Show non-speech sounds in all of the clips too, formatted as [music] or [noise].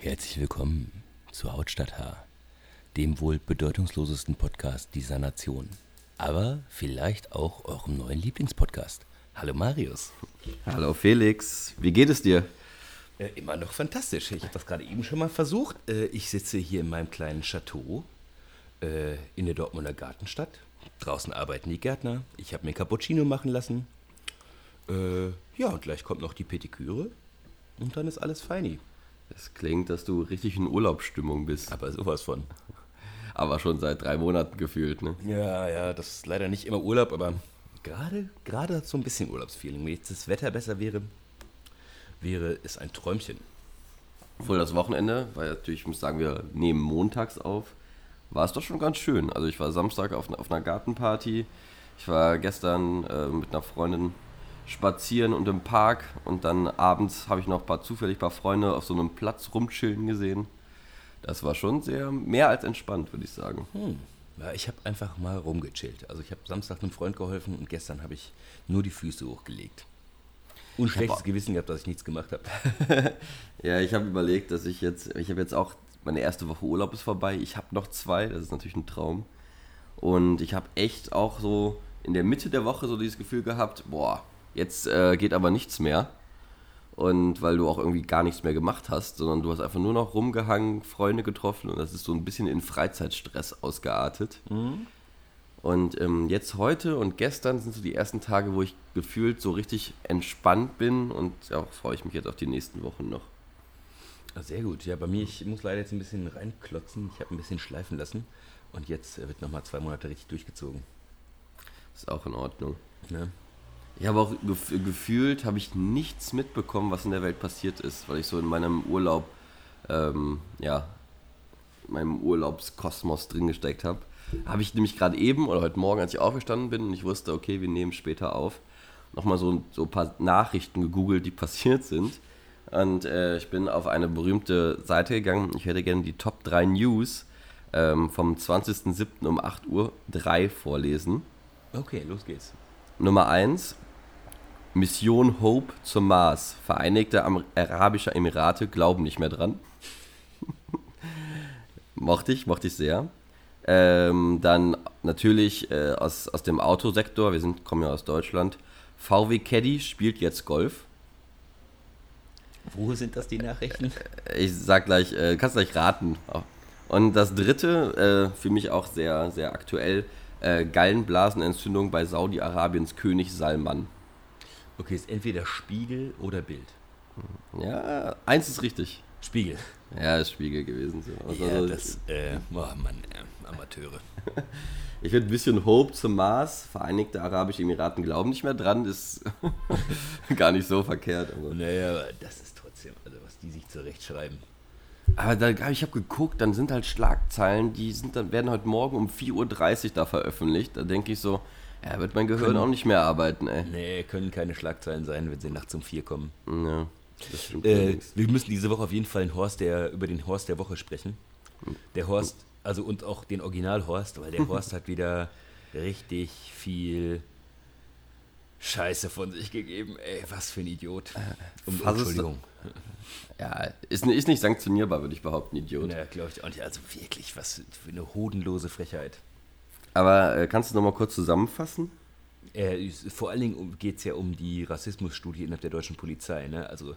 Herzlich willkommen zu Hautstadt H, dem wohl bedeutungslosesten Podcast dieser Nation. Aber vielleicht auch eurem neuen Lieblingspodcast. Hallo Marius. Hallo Felix, wie geht es dir? Äh, immer noch fantastisch. Ich habe das gerade eben schon mal versucht. Äh, ich sitze hier in meinem kleinen Chateau äh, in der Dortmunder Gartenstadt. Draußen arbeiten die Gärtner. Ich habe mir Cappuccino machen lassen. Ja, und gleich kommt noch die Petiküre. Und dann ist alles feini. Es klingt, dass du richtig in Urlaubsstimmung bist. Aber sowas von. Aber schon seit drei Monaten gefühlt, ne? Ja, ja, das ist leider nicht immer Urlaub, aber gerade, gerade hat so ein bisschen Urlaubsfeeling. Wenn jetzt das Wetter besser wäre, wäre es ein Träumchen. Obwohl das Wochenende, weil natürlich, ich muss sagen, wir nehmen montags auf, war es doch schon ganz schön. Also ich war Samstag auf, auf einer Gartenparty. Ich war gestern äh, mit einer Freundin spazieren und im Park und dann abends habe ich noch ein paar zufällig ein paar Freunde auf so einem Platz rumchillen gesehen. Das war schon sehr mehr als entspannt, würde ich sagen. Hm. Ja, ich habe einfach mal rumgechillt. Also ich habe Samstag einem Freund geholfen und gestern habe ich nur die Füße hochgelegt. Und schlechtes Gewissen gehabt, dass ich nichts gemacht habe. [laughs] ja, ich habe überlegt, dass ich jetzt, ich habe jetzt auch, meine erste Woche Urlaub ist vorbei. Ich habe noch zwei, das ist natürlich ein Traum. Und ich habe echt auch so in der Mitte der Woche so dieses Gefühl gehabt, boah, Jetzt äh, geht aber nichts mehr. Und weil du auch irgendwie gar nichts mehr gemacht hast, sondern du hast einfach nur noch rumgehangen, Freunde getroffen und das ist so ein bisschen in Freizeitstress ausgeartet. Mhm. Und ähm, jetzt heute und gestern sind so die ersten Tage, wo ich gefühlt so richtig entspannt bin und ja, freue ich mich jetzt auf die nächsten Wochen noch. Ah, sehr gut. Ja, bei mir, ich muss leider jetzt ein bisschen reinklotzen. Ich habe ein bisschen schleifen lassen und jetzt wird nochmal zwei Monate richtig durchgezogen. Ist auch in Ordnung. Ja. Ich habe auch gef gefühlt, habe ich nichts mitbekommen, was in der Welt passiert ist, weil ich so in meinem Urlaub, ähm, ja, in meinem Urlaubskosmos drin gesteckt habe. Habe ich nämlich gerade eben oder heute Morgen, als ich aufgestanden bin und ich wusste, okay, wir nehmen später auf, nochmal so, so ein paar Nachrichten gegoogelt, die [laughs] passiert sind. Und äh, ich bin auf eine berühmte Seite gegangen. Ich hätte gerne die Top 3 News ähm, vom 20.07. um 8 Uhr 3 vorlesen. Okay, los geht's. Nummer 1. Mission Hope zum Mars. Vereinigte Arabische Emirate glauben nicht mehr dran. [laughs] mochte ich, mochte ich sehr. Ähm, dann natürlich äh, aus, aus dem Autosektor, wir sind, kommen ja aus Deutschland. VW Caddy spielt jetzt Golf. Wo sind das die Nachrichten? Äh, ich sag gleich, äh, kannst gleich raten. Und das dritte, äh, für mich auch sehr, sehr aktuell, äh, Gallenblasenentzündung bei Saudi-Arabiens König Salman. Okay, ist entweder Spiegel oder Bild. Ja, eins ist richtig. Spiegel. Ja, ist Spiegel gewesen. So. Also, ja, das, äh, oh Mann, äh, Amateure. [laughs] Ich würde ein bisschen Hope zum Mars. Vereinigte Arabische Emiraten glauben nicht mehr dran, ist [laughs] gar nicht so verkehrt. Also. Naja, das ist trotzdem, also was die sich zurechtschreiben. Aber da, ich habe geguckt, dann sind halt Schlagzeilen, die sind dann, werden heute Morgen um 4.30 Uhr da veröffentlicht. Da denke ich so, ja, wird mein Gehirn können, auch nicht mehr arbeiten, ey. Nee, können keine Schlagzeilen sein, wenn sie nachts um vier kommen. Ja, das stimmt. Äh, wir müssen diese Woche auf jeden Fall Horst der, über den Horst der Woche sprechen. Der Horst, also und auch den Original-Horst, weil der [laughs] Horst hat wieder richtig viel Scheiße von sich gegeben. Ey, was für ein Idiot. Um, Entschuldigung. [laughs] Ja, ist, ist nicht sanktionierbar, würde ich behaupten, Idiot. Ja, glaube ich auch nicht. Also wirklich, was für eine hodenlose Frechheit. Aber äh, kannst du noch mal kurz zusammenfassen? Äh, vor allen Dingen geht es ja um die Rassismusstudie innerhalb der deutschen Polizei. Ne? Also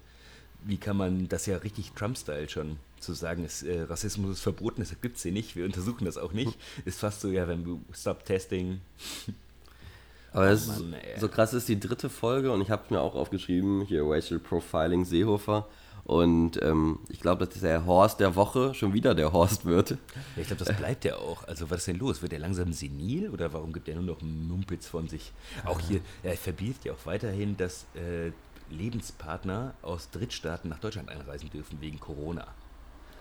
wie kann man das ja richtig Trump-Style schon zu sagen, ist, äh, Rassismus ist verboten, das gibt es hier nicht, wir untersuchen das auch nicht. [laughs] Ist fast so, ja, wenn du Stop Testing. [laughs] Aber oh, Mann, so krass ist die dritte Folge und ich habe mir auch aufgeschrieben, hier Racial Profiling Seehofer. Und ähm, ich glaube, dass der Horst der Woche schon wieder der Horst wird. Ja, ich glaube, das bleibt ja auch. Also, was ist denn los? Wird er langsam senil oder warum gibt er nur noch Mumpitz von sich? Auch hier, er verbietet ja auch weiterhin, dass äh, Lebenspartner aus Drittstaaten nach Deutschland einreisen dürfen wegen Corona.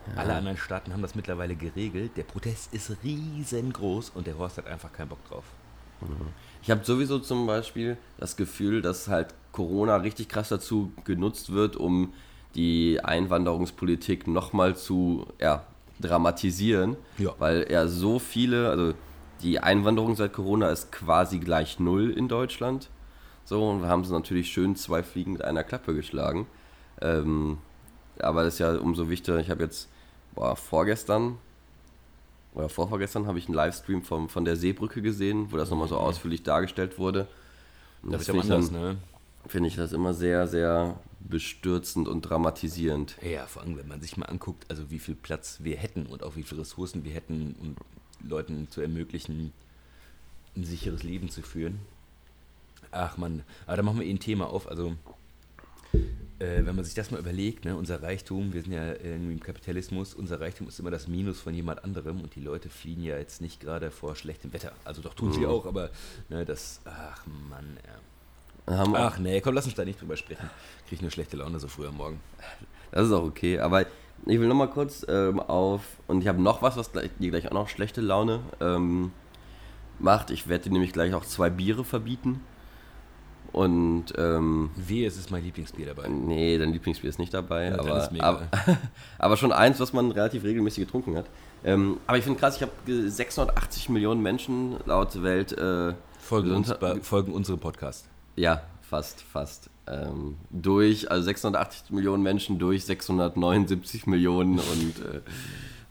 Ja. Alle anderen Staaten haben das mittlerweile geregelt. Der Protest ist riesengroß und der Horst hat einfach keinen Bock drauf. Ich habe sowieso zum Beispiel das Gefühl, dass halt Corona richtig krass dazu genutzt wird, um die Einwanderungspolitik nochmal zu ja, dramatisieren, ja. weil ja so viele, also die Einwanderung seit Corona ist quasi gleich null in Deutschland. So, und wir haben sie natürlich schön zwei Fliegen mit einer Klappe geschlagen. Ähm, aber das ist ja umso wichtiger. Ich habe jetzt, boah, vorgestern oder vorvorgestern habe ich einen Livestream vom, von der Seebrücke gesehen, wo das nochmal so mhm. ausführlich dargestellt wurde. Und das, das finde ich, anders, ne? find ich das immer sehr, sehr bestürzend und dramatisierend. Ja, vor allem, wenn man sich mal anguckt, also wie viel Platz wir hätten und auch wie viele Ressourcen wir hätten, um Leuten zu ermöglichen, ein sicheres Leben zu führen. Ach man, aber da machen wir eh ein Thema auf. Also äh, wenn man sich das mal überlegt, ne, unser Reichtum, wir sind ja irgendwie im Kapitalismus, unser Reichtum ist immer das Minus von jemand anderem und die Leute fliehen ja jetzt nicht gerade vor schlechtem Wetter. Also doch tun mhm. sie auch, aber ne, das, ach Mann, ja. Ach nee, komm, lass uns da nicht drüber sprechen. Kriege ich eine schlechte Laune so früh am Morgen. Das ist auch okay, aber ich will nochmal kurz ähm, auf, und ich habe noch was, was gleich, dir gleich auch noch schlechte Laune ähm, macht. Ich werde dir nämlich gleich auch zwei Biere verbieten. Und ähm, Wehe, es ist mein Lieblingsbier dabei. Nee, dein Lieblingsbier ist nicht dabei, ja, aber, aber, [laughs] aber, schon eins, was man relativ regelmäßig getrunken hat. Ähm, aber ich finde krass, ich habe 680 Millionen Menschen laut Welt äh, folgen, uns, folgen unserem Podcast. Ja, fast, fast. Ähm, durch, also 680 Millionen Menschen durch 679 Millionen und äh,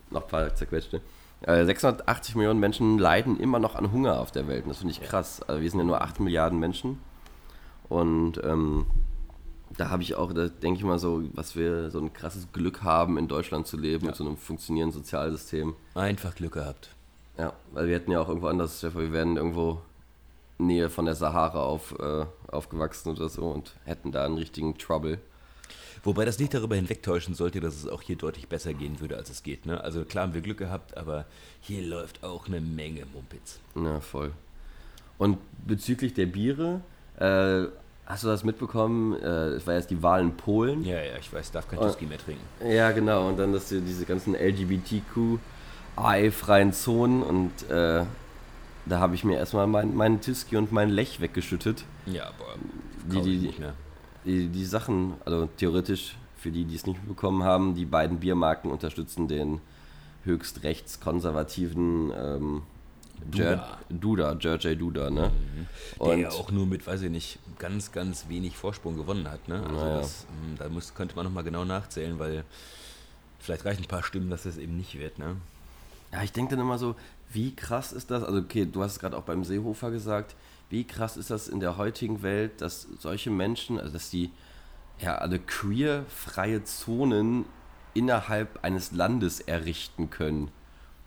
noch ein paar zerquetschte. 680 äh, Millionen Menschen leiden immer noch an Hunger auf der Welt. Und das finde ich krass. Also wir sind ja nur 8 Milliarden Menschen. Und ähm, da habe ich auch, da denke ich mal so, was wir so ein krasses Glück haben, in Deutschland zu leben, ja. mit so einem funktionierenden Sozialsystem. Einfach Glück gehabt. Ja, weil wir hätten ja auch irgendwo anders, wir wären irgendwo Nähe von der Sahara auf, äh, aufgewachsen oder so und hätten da einen richtigen Trouble. Wobei das nicht darüber hinwegtäuschen sollte, dass es auch hier deutlich besser gehen würde, als es geht. Ne? Also klar haben wir Glück gehabt, aber hier läuft auch eine Menge Mumpitz. Ja, voll. Und bezüglich der Biere, äh, hast du das mitbekommen? Äh, es war jetzt die Wahl in Polen. Ja, ja, ich weiß, darf kein Whisky mehr trinken. Ja, genau. Und dann dass diese ganzen LGBTQ-freien Zonen und äh, da habe ich mir erstmal meinen mein Tiski und mein Lech weggeschüttet. Ja, boah. Die, die, nicht mehr. Die, die Sachen, also theoretisch für die, die es nicht bekommen haben, die beiden Biermarken unterstützen den höchst rechtskonservativen ähm, Duda. Duda, George Duda, ne? Mhm. Der ja auch nur mit, weiß ich nicht, ganz, ganz wenig Vorsprung gewonnen hat, ne? Also naja. das, hm, da muss, könnte man nochmal genau nachzählen, weil vielleicht reichen ein paar Stimmen, dass das eben nicht wird, ne? Ja, ich denke dann immer so, wie krass ist das? Also, okay, du hast es gerade auch beim Seehofer gesagt, wie krass ist das in der heutigen Welt, dass solche Menschen, also dass die ja alle queer-freie Zonen innerhalb eines Landes errichten können?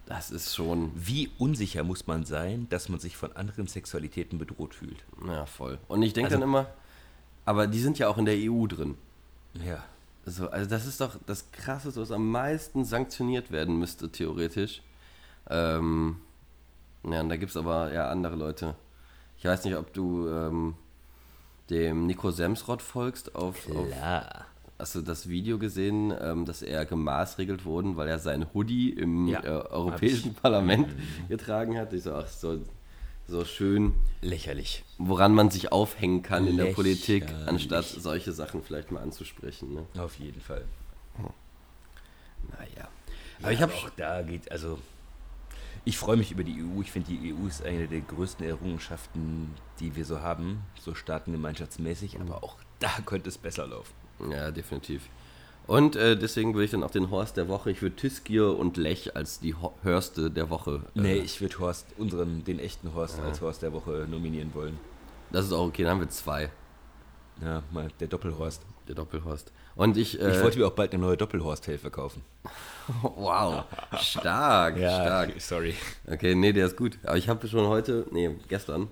Das ist schon. Wie unsicher muss man sein, dass man sich von anderen Sexualitäten bedroht fühlt? Ja, voll. Und ich denke also, dann immer, aber die sind ja auch in der EU drin. Ja. So, also das ist doch das Krasseste, was am meisten sanktioniert werden müsste, theoretisch. Ähm, ja, und da gibt es aber ja andere Leute. Ich weiß nicht, ob du ähm, dem Nico Semsrott folgst auf, Klar. auf Hast du das Video gesehen, ähm, dass er gemaßregelt wurde, weil er sein Hoodie im ja, äh, Europäischen Parlament mhm. getragen hat? Ich so, ach, so, so schön. Lächerlich. Woran man sich aufhängen kann Lächerlich. in der Politik, anstatt solche Sachen vielleicht mal anzusprechen. Ne? Auf jeden Fall. Hm. Naja. Aber ja, ich habe auch da geht, also ich freue mich über die EU. Ich finde, die EU ist eine der größten Errungenschaften, die wir so haben, so staatengemeinschaftsmäßig. Aber auch da könnte es besser laufen. Ja, definitiv. Und äh, deswegen würde ich dann auch den Horst der Woche, ich würde Tiskier und Lech als die Ho Hörste der Woche. Äh, nee, ich würde Horst, unseren, den echten Horst ja. als Horst der Woche nominieren wollen. Das ist auch okay, dann haben wir zwei. Ja, mal der Doppelhorst. Der Doppelhorst. Und ich. Äh, ich wollte mir auch bald eine neue Doppelhorst-Hilfe kaufen. [laughs] wow, stark, ja, stark. Sorry. Okay, nee, der ist gut. Aber ich habe schon heute, nee, gestern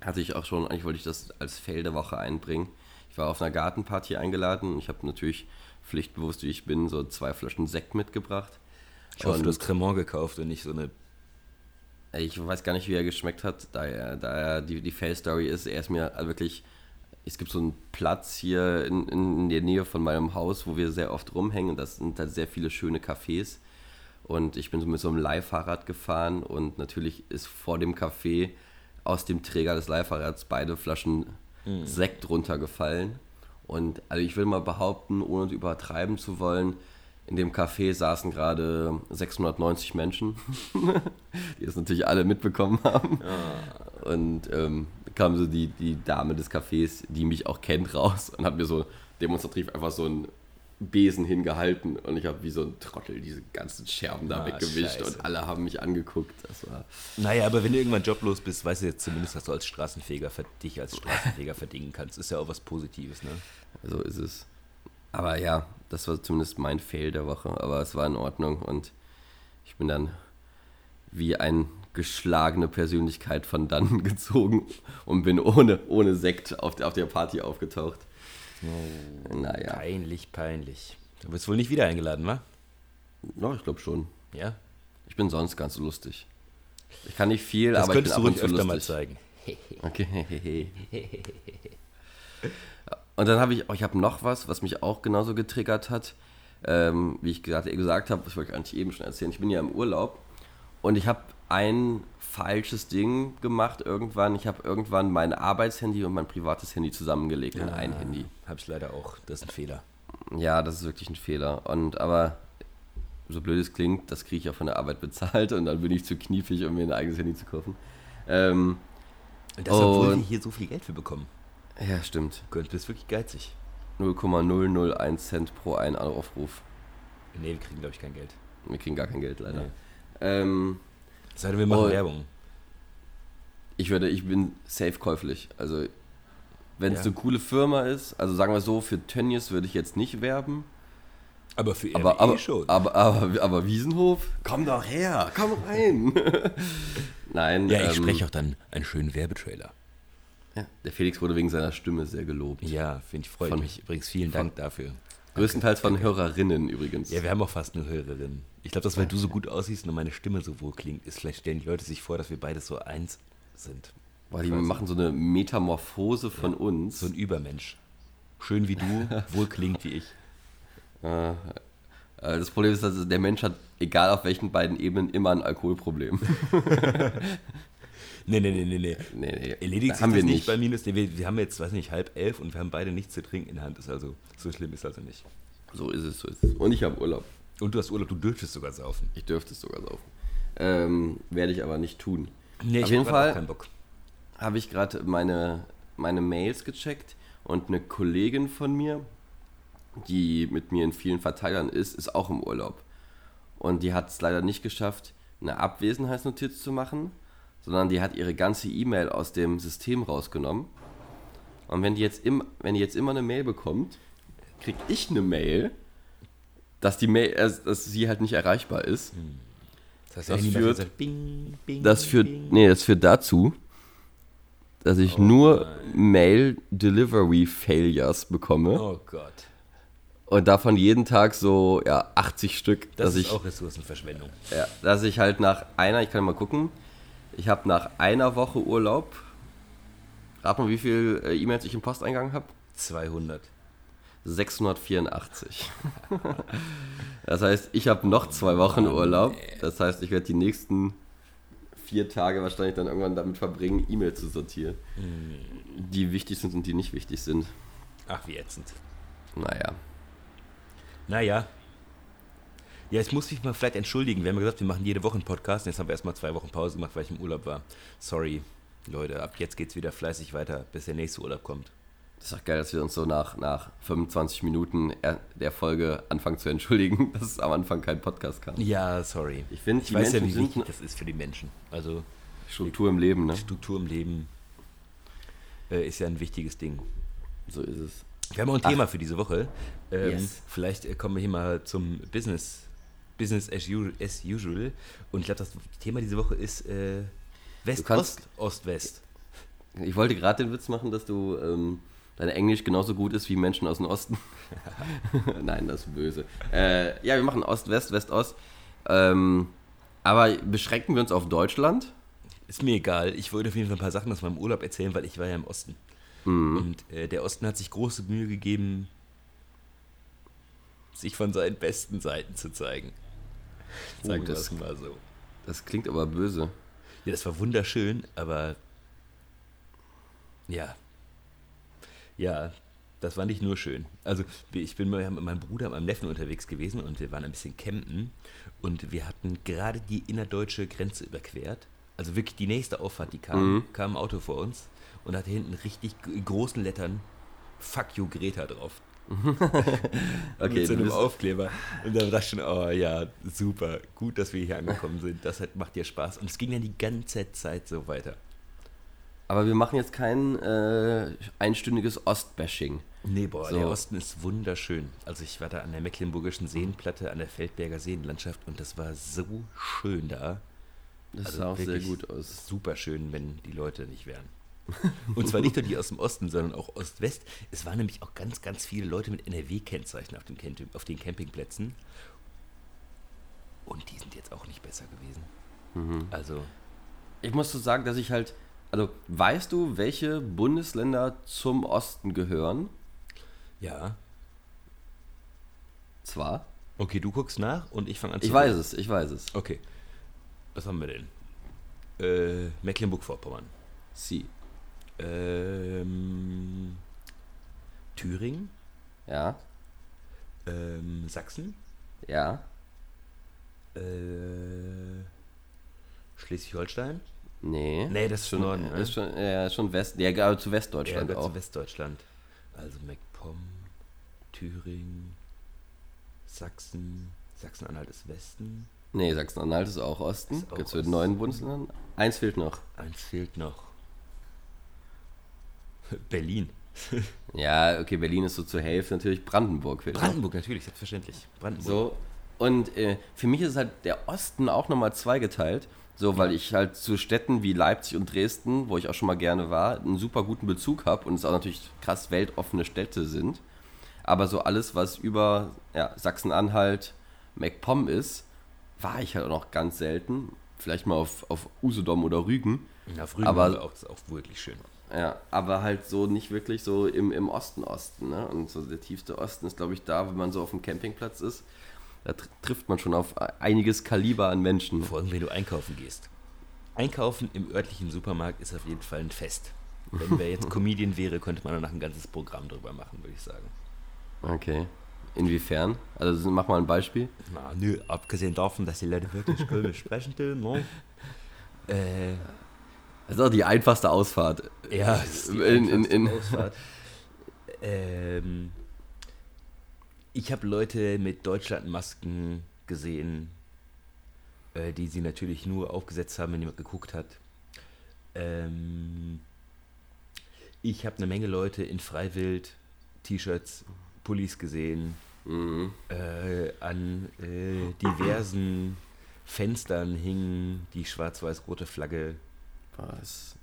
hatte ich auch schon, eigentlich wollte ich das als Fail der Woche einbringen. Ich war auf einer Gartenparty eingeladen. Ich habe natürlich pflichtbewusst, wie ich bin, so zwei Flaschen Sekt mitgebracht. Ich hoffe, und du hast Cremant gekauft und nicht so eine. Ich weiß gar nicht, wie er geschmeckt hat, da er, da er die, die Fail-Story ist. Er ist mir wirklich. Es gibt so einen Platz hier in, in der Nähe von meinem Haus, wo wir sehr oft rumhängen. Und das sind da sehr viele schöne Cafés. Und ich bin so mit so einem Leihfahrrad gefahren und natürlich ist vor dem Café aus dem Träger des Leihfahrrads beide Flaschen mhm. Sekt runtergefallen. Und also ich will mal behaupten, ohne übertreiben zu wollen, in dem Café saßen gerade 690 Menschen, [laughs] die es natürlich alle mitbekommen haben. Ja. Und ähm, kam so die, die Dame des Cafés, die mich auch kennt, raus und hat mir so demonstrativ einfach so ein Besen hingehalten und ich habe wie so ein Trottel diese ganzen Scherben da ah, weggewischt Scheiße. und alle haben mich angeguckt. Das war naja, aber wenn du irgendwann joblos bist, weißt du jetzt zumindest, dass du als Straßenfeger dich als Straßenfeger [laughs] verdienen kannst. Ist ja auch was Positives, ne? So ist es. Aber ja, das war zumindest mein Fail der Woche, aber es war in Ordnung und ich bin dann wie ein geschlagene Persönlichkeit von dann [laughs] gezogen und bin ohne, ohne Sekt auf der, auf der Party aufgetaucht. Oh, naja. Peinlich, peinlich. Du wirst wohl nicht wieder eingeladen, wa? Ja, ich glaube schon. Ja? Ich bin sonst ganz lustig. Ich kann nicht viel, das aber ich bin ab und zu lustig. mal zeigen. okay. Und dann habe ich, oh, ich habe noch was, was mich auch genauso getriggert hat. Ähm, wie ich gerade gesagt habe, das wollte ich eigentlich eben schon erzählen. Ich bin ja im Urlaub und ich habe ein falsches Ding gemacht irgendwann. Ich habe irgendwann mein Arbeitshandy und mein privates Handy zusammengelegt ja, in ein Handy. Habe ich leider auch. Das ist ein Fehler. Ja, das ist wirklich ein Fehler. Und aber so blöd es klingt, das kriege ich auch von der Arbeit bezahlt und dann bin ich zu kniefig, um mir ein eigenes Handy zu kaufen. Ähm, und das, obwohl wir hier so viel Geld für bekommen. Ja, stimmt. Du bist wirklich geizig. 0,001 Cent pro einen Aufruf. Nee, wir kriegen, glaube ich, kein Geld. Wir kriegen gar kein Geld, leider. Nee. Ähm, Sei denn, wir machen Werbung. Ich würde, ich bin safe käuflich. Also, wenn es ja. eine coole Firma ist, also sagen wir so, für Tönnies würde ich jetzt nicht werben. Aber für RWE aber, aber, schon. Aber, aber, aber, Wiesenhof, komm doch her, komm rein. [laughs] Nein. Ja, ich ähm, spreche auch dann einen schönen Werbetrailer. Ja, der Felix wurde wegen seiner Stimme sehr gelobt. Ja, finde ich, freut von, mich. Übrigens, vielen Dank dafür. Größtenteils von Hörerinnen übrigens. Ja, wir haben auch fast nur Hörerinnen. Ich glaube, dass weil du so gut aussiehst und meine Stimme so wohl klingt, ist vielleicht stellen die Leute sich vor, dass wir beide so eins sind. Weil die machen so eine Metamorphose von ja, uns. So ein Übermensch. Schön wie du, [laughs] wohl klingt wie ich. Äh, das Problem ist, dass der Mensch hat, egal auf welchen beiden Ebenen, immer ein Alkoholproblem. [laughs] Nee, nee, nee, nee, nee. nee, nee. Erledigt sich haben das wir nicht bei Minus? Nee, wir, wir, haben jetzt, weiß nicht, halb elf und wir haben beide nichts zu trinken in der Hand. Ist also, so schlimm ist also nicht. So ist es, so ist es. Und ich habe Urlaub. Und du hast Urlaub, du dürftest sogar saufen. Ich dürfte es sogar saufen. Ähm, werde ich aber nicht tun. Nee, Auf jeden Fall habe ich gerade meine, meine Mails gecheckt und eine Kollegin von mir, die mit mir in vielen Verteilern ist, ist auch im Urlaub. Und die hat es leider nicht geschafft, eine Abwesenheitsnotiz zu machen sondern die hat ihre ganze E-Mail aus dem System rausgenommen. Und wenn die jetzt, im, wenn die jetzt immer eine Mail bekommt, kriege ich eine Mail, dass die Mail, äh, dass sie halt nicht erreichbar ist. Hm. Das, heißt, das führt, sagt, bing, bing, das führt, bing. nee, das führt dazu, dass ich oh nur Mail Delivery Failures bekomme. Oh Gott. Und davon jeden Tag so, ja, 80 Stück. Das ist ich, auch Ressourcenverschwendung. Ja, dass ich halt nach einer, ich kann mal gucken, ich habe nach einer Woche Urlaub, rat mal, wie viele äh, E-Mails ich im Posteingang habe? 200. 684. das heißt, ich habe noch zwei Wochen Urlaub. Das heißt, ich werde die nächsten vier Tage wahrscheinlich dann irgendwann damit verbringen, E-Mails zu sortieren. Mhm. Die wichtig sind und die nicht wichtig sind. Ach, wie ätzend. Naja. Naja, ja, jetzt muss ich mal vielleicht entschuldigen. Wir haben ja gesagt, wir machen jede Woche einen Podcast. Jetzt haben wir erstmal zwei Wochen Pause gemacht, weil ich im Urlaub war. Sorry, Leute. Ab jetzt geht es wieder fleißig weiter, bis der nächste Urlaub kommt. Das ist doch geil, dass wir uns so nach, nach 25 Minuten der Folge anfangen zu entschuldigen, [laughs] dass es am Anfang kein Podcast kam. Ja, sorry. Ich finde, ich weiß Menschen ja, wie wichtig das ist für die Menschen. Also Struktur im Leben, ne? Struktur im Leben äh, ist ja ein wichtiges Ding. So ist es. Wir haben auch ein Ach. Thema für diese Woche. Ähm, yes. Vielleicht äh, kommen wir hier mal zum Business Business as usual. Und ich glaube, das Thema diese Woche ist äh, West-Ost, Ost-West. Ich wollte gerade den Witz machen, dass du ähm, dein Englisch genauso gut ist wie Menschen aus dem Osten. [laughs] Nein, das ist böse. Äh, ja, wir machen Ost-West, West-Ost. Ähm, aber beschränken wir uns auf Deutschland? Ist mir egal. Ich wollte auf jeden Fall ein paar Sachen aus meinem Urlaub erzählen, weil ich war ja im Osten. Mhm. Und äh, der Osten hat sich große Mühe gegeben, sich von seinen besten Seiten zu zeigen. Sagen oh, das, mal so. Das klingt aber böse. Ja, das war wunderschön, aber ja. Ja, das war nicht nur schön. Also ich bin mit meinem Bruder, meinem Neffen unterwegs gewesen und wir waren ein bisschen campen und wir hatten gerade die innerdeutsche Grenze überquert. Also wirklich die nächste Auffahrt, die kam, mhm. kam ein Auto vor uns und hatte hinten richtig großen Lettern Fuck you Greta drauf. [laughs] okay, mit so einem Aufkleber. Und dann dachte ich schon, oh ja, super, gut, dass wir hier angekommen sind. Das hat, macht dir Spaß. Und es ging dann die ganze Zeit so weiter. Aber wir machen jetzt kein äh, einstündiges Ostbashing. Nee, boah, so. der Osten ist wunderschön. Also ich war da an der Mecklenburgischen Seenplatte, an der Feldberger Seenlandschaft und das war so schön da. Das also sah auch sehr gut aus. Super schön, wenn die Leute nicht wären. [laughs] Und zwar nicht nur die aus dem Osten, sondern auch Ost-West. Es waren nämlich auch ganz, ganz viele Leute mit NRW-Kennzeichen auf, auf den Campingplätzen. Und die sind jetzt auch nicht besser gewesen. Mhm. Also. Ich muss so sagen, dass ich halt. Also, weißt du, welche Bundesländer zum Osten gehören? Ja. Zwar. Okay, du guckst nach und ich fange an zu. Ich weiß es, ich weiß es. Okay. Was haben wir denn? Äh, Mecklenburg-Vorpommern. Sie. Ähm, Thüringen. Ja. Ähm, Sachsen. Ja. Äh, Schleswig-Holstein. Nee. Nee, das ist schon Norden. Ne? Ist schon, ja, schon West, ja, aber zu Westdeutschland ja, auch. zu Westdeutschland. Also MacPom, Thüringen, Sachsen. Sachsen-Anhalt ist Westen. Nee, Sachsen-Anhalt ist auch Osten. Gibt es neuen Bundesländern. Eins fehlt noch. Eins fehlt noch. [laughs] Berlin. ja, okay, Berlin ist so zur Hälfte natürlich Brandenburg. Brandenburg, natürlich, selbstverständlich. Brandenburg. So, und äh, für mich ist halt der Osten auch nochmal zweigeteilt. So, weil ich halt zu Städten wie Leipzig und Dresden, wo ich auch schon mal gerne war, einen super guten Bezug habe und es auch natürlich krass weltoffene Städte sind. Aber so alles, was über ja, Sachsen-Anhalt, MacPom ist, war ich halt auch noch ganz selten. Vielleicht mal auf, auf Usedom oder Rügen. Ja, auf Rügen aber auch, ist auch wirklich schön. Ja, aber halt so nicht wirklich so im, im Osten Osten. Ne? Und so der tiefste Osten ist, glaube ich, da, wenn man so auf dem Campingplatz ist. Da tr trifft man schon auf einiges Kaliber an Menschen. Vor allem, wenn du einkaufen gehst. Einkaufen im örtlichen Supermarkt ist auf jeden Fall ein Fest. Wenn wer jetzt [laughs] Comedian wäre, könnte man danach ein ganzes Programm drüber machen, würde ich sagen. Okay. Inwiefern? Also mach mal ein Beispiel. Na, nö, abgesehen davon, dass die Leute wirklich komisch sprechen, ne? [laughs] Äh, das ist auch die einfachste Ausfahrt. Ja, das ist die in, in, in Ausfahrt. ähm, ich habe Leute mit Deutschlandmasken gesehen, äh, die sie natürlich nur aufgesetzt haben, wenn jemand geguckt hat. Ähm, ich habe eine Menge Leute in Freiwild, T-Shirts, Pullis gesehen, mhm. äh, an äh, diversen Fenstern hing die schwarz-weiß-rote Flagge es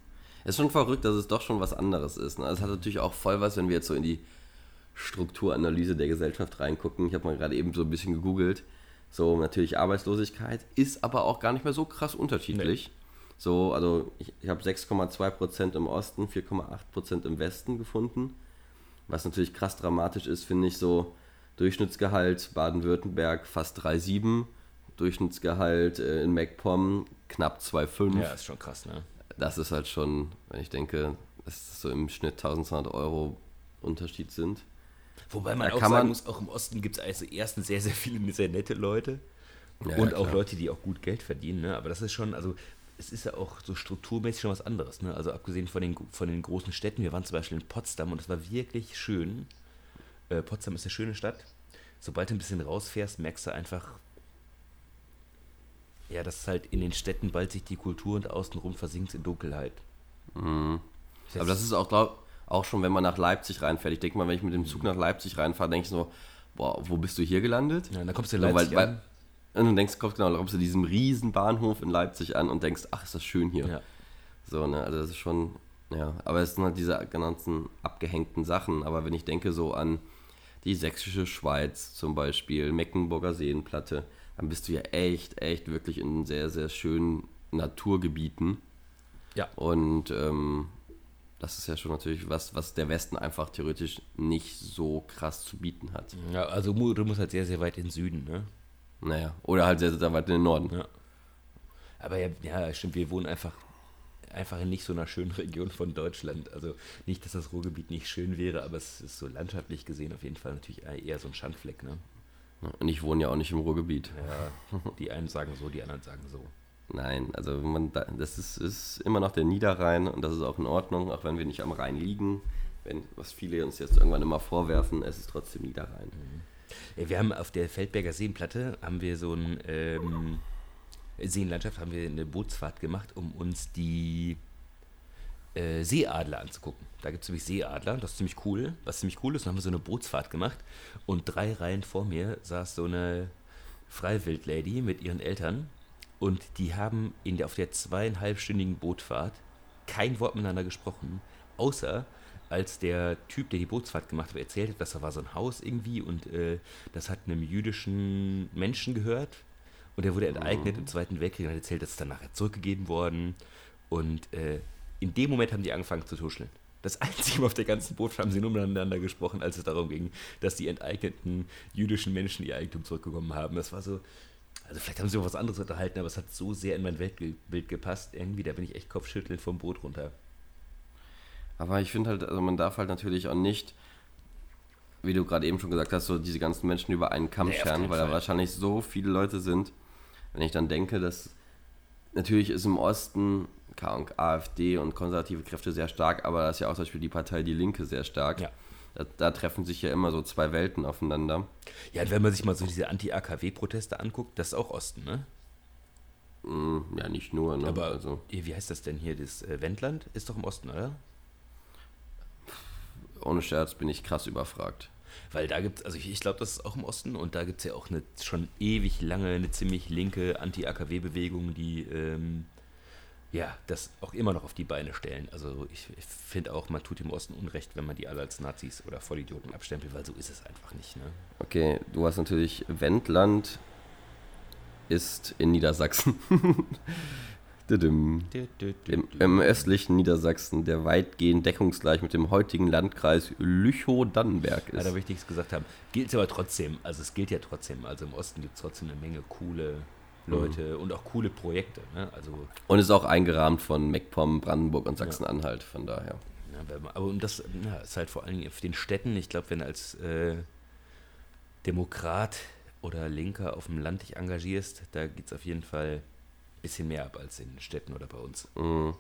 ist schon verrückt, dass es doch schon was anderes ist. Ne? Es hat natürlich auch voll was, wenn wir jetzt so in die Strukturanalyse der Gesellschaft reingucken. Ich habe mal gerade eben so ein bisschen gegoogelt. So, natürlich Arbeitslosigkeit ist aber auch gar nicht mehr so krass unterschiedlich. Nee. So, also ich, ich habe 6,2% im Osten, 4,8% im Westen gefunden. Was natürlich krass dramatisch ist, finde ich so Durchschnittsgehalt Baden-Württemberg fast 3,7, Durchschnittsgehalt äh, in MacPom knapp 2,5. Ja, ist schon krass, ne? Das ist halt schon, wenn ich denke, dass so im Schnitt 1200 Euro Unterschied sind. Wobei man da auch sagen man, muss, auch im Osten gibt es also erstens sehr, sehr viele sehr nette Leute ja, und ja, auch Leute, die auch gut Geld verdienen. Ne? Aber das ist schon, also es ist ja auch so strukturmäßig schon was anderes. Ne? Also abgesehen von den, von den großen Städten, wir waren zum Beispiel in Potsdam und es war wirklich schön. Äh, Potsdam ist eine schöne Stadt. Sobald du ein bisschen rausfährst, merkst du einfach, ja, dass halt in den Städten bald sich die Kultur und außenrum versinkt in Dunkelheit. Mhm. Aber das ist auch, glaub, auch schon, wenn man nach Leipzig reinfährt. Ich denke mal, wenn ich mit dem Zug nach Leipzig reinfahre, denke ich so, boah, wo bist du hier gelandet? Ja, dann kommst du in Leipzig so, weil, weil, Und dann denkst genau, dann kommst du diesem riesen Bahnhof in Leipzig an und denkst, ach, ist das schön hier. Ja. So, ne, also das ist schon, ja, aber es sind halt diese ganzen abgehängten Sachen. Aber wenn ich denke so an die sächsische Schweiz zum Beispiel, Mecklenburger Seenplatte, dann bist du ja echt, echt wirklich in sehr, sehr schönen Naturgebieten. Ja. Und ähm, das ist ja schon natürlich was, was der Westen einfach theoretisch nicht so krass zu bieten hat. Ja, also du musst halt sehr, sehr weit in den Süden, ne? Naja, oder halt sehr, sehr weit in den Norden. Ja. Aber ja, ja, stimmt, wir wohnen einfach, einfach in nicht so einer schönen [laughs] Region von Deutschland. Also nicht, dass das Ruhrgebiet nicht schön wäre, aber es ist so landschaftlich gesehen auf jeden Fall natürlich eher so ein Schandfleck, ne? Und ich wohne ja auch nicht im Ruhrgebiet. Ja, die einen sagen so, die anderen sagen so. Nein, also man, das ist, ist immer noch der Niederrhein und das ist auch in Ordnung, auch wenn wir nicht am Rhein liegen. wenn, was viele uns jetzt irgendwann immer vorwerfen, es ist trotzdem Niederrhein. Ja, wir haben auf der Feldberger Seenplatte, haben wir so ein ähm, Seenlandschaft, haben wir eine Bootsfahrt gemacht, um uns die äh, Seeadler anzugucken. Da gibt es nämlich Seeadler, das ist ziemlich cool. Was ziemlich cool ist, dann haben wir so eine Bootsfahrt gemacht und drei Reihen vor mir saß so eine Freiwildlady mit ihren Eltern und die haben in der, auf der zweieinhalbstündigen Bootfahrt kein Wort miteinander gesprochen, außer als der Typ, der die Bootsfahrt gemacht hat, erzählt hat, dass da war so ein Haus irgendwie und äh, das hat einem jüdischen Menschen gehört und der wurde enteignet mhm. im Zweiten Weltkrieg und hat erzählt, dass es dann nachher zurückgegeben worden und äh, in dem Moment haben die angefangen zu tuscheln. Das einzige Mal auf der ganzen Bootfahrt haben sie nur miteinander gesprochen, als es darum ging, dass die enteigneten jüdischen Menschen ihr Eigentum zurückgekommen haben. Das war so, also vielleicht haben sie über was anderes unterhalten, aber es hat so sehr in mein Weltbild gepasst. Irgendwie, da bin ich echt kopfschüttelnd vom Boot runter. Aber ich finde halt, also man darf halt natürlich auch nicht, wie du gerade eben schon gesagt hast, so diese ganzen Menschen über einen Kamm nee, scheren, weil Fall. da wahrscheinlich so viele Leute sind. Wenn ich dann denke, dass natürlich ist im Osten AfD und konservative Kräfte sehr stark, aber da ist ja auch zum Beispiel die Partei Die Linke sehr stark. Ja. Da, da, treffen sich ja immer so zwei Welten aufeinander. Ja, wenn man sich mal so diese Anti-AKW-Proteste anguckt, das ist auch Osten, ne? Mm, ja, nicht nur, ne? Aber also. wie heißt das denn hier? Das äh, Wendland ist doch im Osten, oder? ohne Scherz bin ich krass überfragt. Weil da gibt es, also ich, ich glaube, das ist auch im Osten und da gibt es ja auch eine schon ewig lange, eine ziemlich linke Anti-AKW-Bewegung, die ähm, ja, das auch immer noch auf die Beine stellen. Also ich, ich finde auch, man tut im Osten Unrecht, wenn man die alle als Nazis oder Vollidioten abstempelt, weil so ist es einfach nicht. Ne? Okay, du hast natürlich Wendland ist in Niedersachsen. [laughs] Im, Im, östlichen Niedersachsen, der weitgehend deckungsgleich mit dem heutigen Landkreis Lüchow-Dannenberg ist. Ja, da möchte ich nichts gesagt haben. Gilt aber trotzdem, also es gilt ja trotzdem. Also im Osten gibt es trotzdem eine Menge coole Leute mhm. und auch coole Projekte. Ne? Also, und ist auch eingerahmt von MacPom, Brandenburg und Sachsen-Anhalt, von daher. Ja, aber und das ja, ist halt vor allen Dingen auf den Städten, ich glaube, wenn als äh, Demokrat oder Linker auf dem Land dich engagierst, da geht es auf jeden Fall bisschen mehr ab als in Städten oder bei uns. Mhm.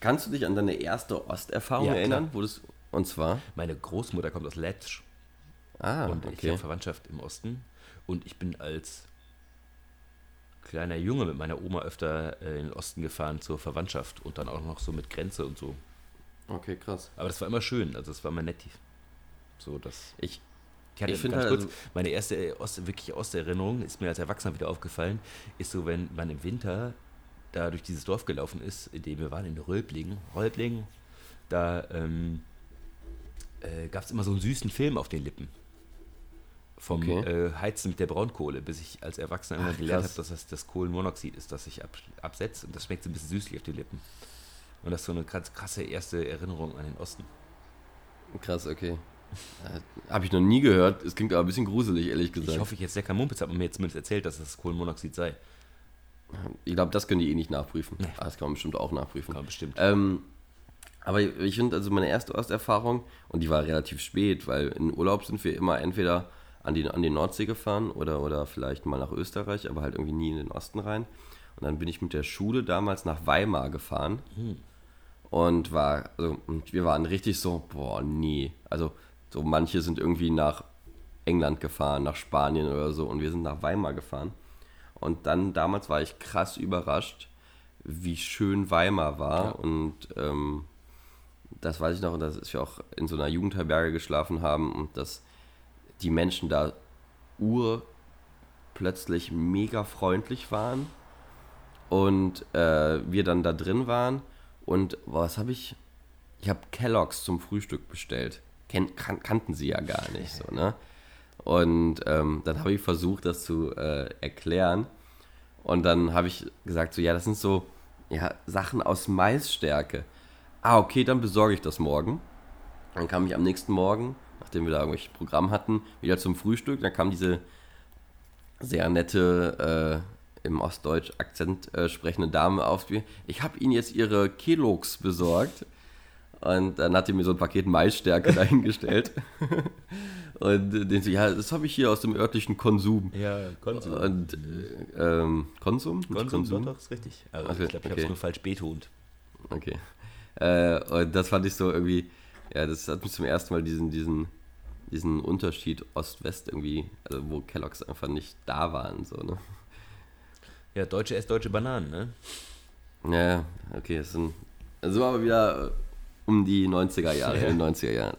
Kannst du dich an deine erste Osterfahrung ja, erinnern? Wo das, und zwar? Meine Großmutter kommt aus Letsch. Ah, und okay. ich habe Verwandtschaft im Osten. Und ich bin als kleiner Junge mit meiner Oma öfter äh, in den Osten gefahren zur Verwandtschaft und dann auch noch so mit Grenze und so. Okay, krass. Aber das war immer schön, also es war immer nett. So, dass ich ich hatte ich ganz halt kurz, also meine erste äh, Ost, wirklich Osterinnerung, ist mir als Erwachsener wieder aufgefallen, ist so, wenn man im Winter da durch dieses Dorf gelaufen ist, in dem wir waren, in Rölblingen, Rölblingen, da ähm, äh, gab es immer so einen süßen Film auf den Lippen. Vom okay. äh, Heizen mit der Braunkohle, bis ich als Erwachsener immer gelernt habe, dass das das Kohlenmonoxid ist, das sich ab, absetzt und das schmeckt so ein bisschen süßlich auf den Lippen. Und das ist so eine ganz krasse erste Erinnerung an den Osten. Krass, okay. Äh, habe ich noch nie gehört. Es klingt aber ein bisschen gruselig, ehrlich gesagt. Ich hoffe, ich jetzt lecker Mumpitz habe mir jetzt zumindest erzählt, dass es Kohlenmonoxid sei. Ich glaube, das können die eh nicht nachprüfen. Nee. das kann man bestimmt auch nachprüfen. Kann man bestimmt. Ähm, aber ich finde, also meine erste Osterfahrung, und die war relativ spät, weil in Urlaub sind wir immer entweder an die, an die Nordsee gefahren oder, oder vielleicht mal nach Österreich, aber halt irgendwie nie in den Osten rein. Und dann bin ich mit der Schule damals nach Weimar gefahren. Hm. Und war, also, und wir waren richtig so, boah, nie. Also, so manche sind irgendwie nach England gefahren, nach Spanien oder so und wir sind nach Weimar gefahren. Und dann damals war ich krass überrascht, wie schön Weimar war. Ja. Und ähm, das weiß ich noch, dass wir auch in so einer Jugendherberge geschlafen haben und dass die Menschen da ur plötzlich mega freundlich waren und äh, wir dann da drin waren und was habe ich? Ich habe Kelloggs zum Frühstück bestellt kan kannten sie ja gar nicht so, ne? Und ähm, dann habe ich versucht, das zu äh, erklären. Und dann habe ich gesagt, so, ja, das sind so ja, Sachen aus Maisstärke. Ah, okay, dann besorge ich das morgen. Dann kam ich am nächsten Morgen, nachdem wir da irgendwelche Programm hatten, wieder zum Frühstück. Dann kam diese sehr nette, äh, im Ostdeutsch-Akzent äh, sprechende Dame auf mir. Ich habe Ihnen jetzt Ihre Kellogg's besorgt. Und dann hat er mir so ein Paket Maisstärke [laughs] dahingestellt. und den so, ja, das habe ich hier aus dem örtlichen Konsum. Ja, Konsum. Und, äh, ähm, Konsum? Konsum, Konsum? Doch, ist richtig. Also okay, ich glaube, ich okay. habe es nur falsch betont. Okay. Äh, und das fand ich so irgendwie, Ja, das hat mich zum ersten Mal diesen, diesen, diesen Unterschied Ost-West irgendwie, also wo Kelloggs einfach nicht da waren, so, ne? Ja, Deutsche essen deutsche Bananen, ne? Ja, okay, das sind, also aber wieder um die 90er Jahre, ja. in den 90er Jahren.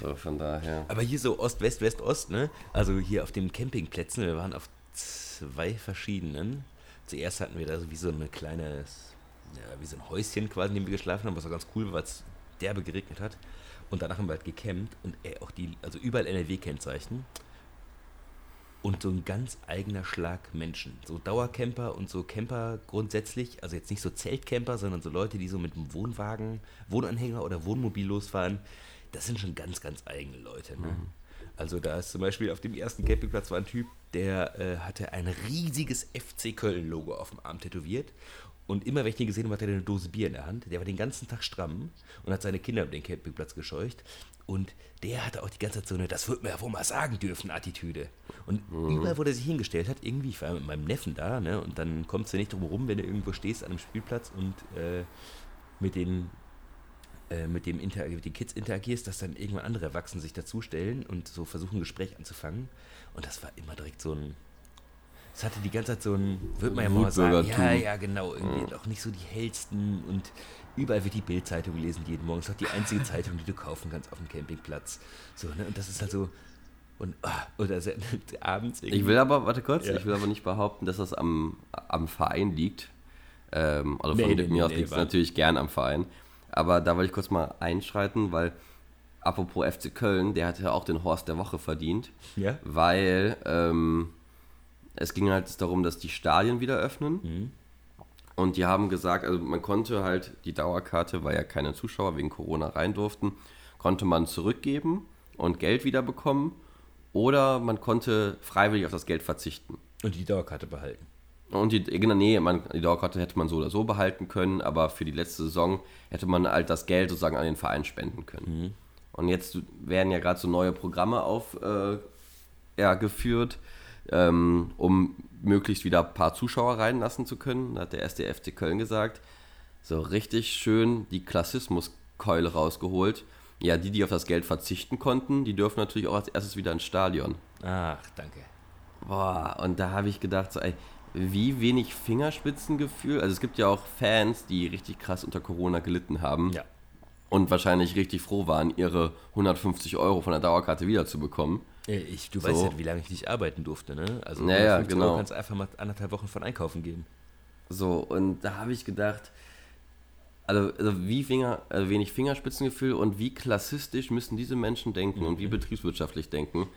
So, von daher. Aber hier so Ost, West, West, Ost, ne? Also hier auf den Campingplätzen, wir waren auf zwei verschiedenen. Zuerst hatten wir da so wie so ein kleines, ja, wie so ein Häuschen quasi, in dem wir geschlafen haben, was auch ganz cool war, weil es derbe geregnet hat. Und danach haben wir halt gecampt und ey, auch die, also überall NRW-Kennzeichen. Und so ein ganz eigener Schlag Menschen. So Dauercamper und so Camper grundsätzlich, also jetzt nicht so Zeltcamper, sondern so Leute, die so mit einem Wohnwagen, Wohnanhänger oder Wohnmobil losfahren. Das sind schon ganz, ganz eigene Leute. Ne? Mhm. Also da ist zum Beispiel auf dem ersten Campingplatz war ein Typ, der äh, hatte ein riesiges FC Köln-Logo auf dem Arm tätowiert und immer, wenn ich den gesehen habe, hat er eine Dose Bier in der Hand. Der war den ganzen Tag stramm und hat seine Kinder über den Campingplatz gescheucht. Und der hatte auch die ganze Zeit so eine, das wird mir ja wohl mal sagen dürfen, Attitüde. Und mhm. überall, wo der sich hingestellt hat, irgendwie, ich war mit meinem Neffen da, ne, und dann kommst du nicht drum rum, wenn du irgendwo stehst an einem Spielplatz und äh, mit den äh, mit, dem Inter mit den Kids interagierst, dass dann irgendwann andere Erwachsene sich dazustellen und so versuchen, ein Gespräch anzufangen. Und das war immer direkt so ein, es hatte die ganze Zeit so ein, würde man ja mal sagen, ja, ja, genau, irgendwie ja. auch nicht so die hellsten und überall wird die Bildzeitung gelesen jeden Morgen. Es ist auch die einzige [laughs] Zeitung, die du kaufen kannst auf dem Campingplatz. So, ne? Und das ist halt so, und, oh, oder [laughs] abends irgendwie. Ich will aber, warte kurz, ja. ich will aber nicht behaupten, dass das am, am Verein liegt. Ähm, also nee, von nee, mir nee, aus liegt es natürlich gern am Verein. Aber da wollte ich kurz mal einschreiten, weil apropos FC Köln, der hat ja auch den Horst der Woche verdient. Ja. Weil ähm, es ging halt darum, dass die Stadien wieder öffnen. Mhm. Und die haben gesagt, also man konnte halt die Dauerkarte, weil ja keine Zuschauer wegen Corona rein durften, konnte man zurückgeben und Geld wieder bekommen. Oder man konnte freiwillig auf das Geld verzichten. Und die Dauerkarte behalten. Und die, genau, nee, man, die Dauerkarte hätte man so oder so behalten können, aber für die letzte Saison hätte man halt das Geld sozusagen an den Verein spenden können. Mhm. Und jetzt werden ja gerade so neue Programme aufgeführt, äh, ja, ähm, um möglichst wieder ein paar Zuschauer reinlassen zu können. Da hat der erste FC Köln gesagt. So richtig schön die Klassismuskeule rausgeholt. Ja, die, die auf das Geld verzichten konnten, die dürfen natürlich auch als erstes wieder ins Stadion. Ach, danke. Boah, und da habe ich gedacht, so, ey, wie wenig Fingerspitzengefühl. Also es gibt ja auch Fans, die richtig krass unter Corona gelitten haben. Ja. Und wahrscheinlich richtig froh waren, ihre 150 Euro von der Dauerkarte wiederzubekommen. Ich, du so. weißt ja, wie lange ich nicht arbeiten durfte, ne? Also naja, genau. Euro kannst einfach mal anderthalb Wochen von einkaufen gehen. So, und da habe ich gedacht, also, also wie Finger, also wenig Fingerspitzengefühl und wie klassistisch müssen diese Menschen denken mhm. und wie mhm. betriebswirtschaftlich denken,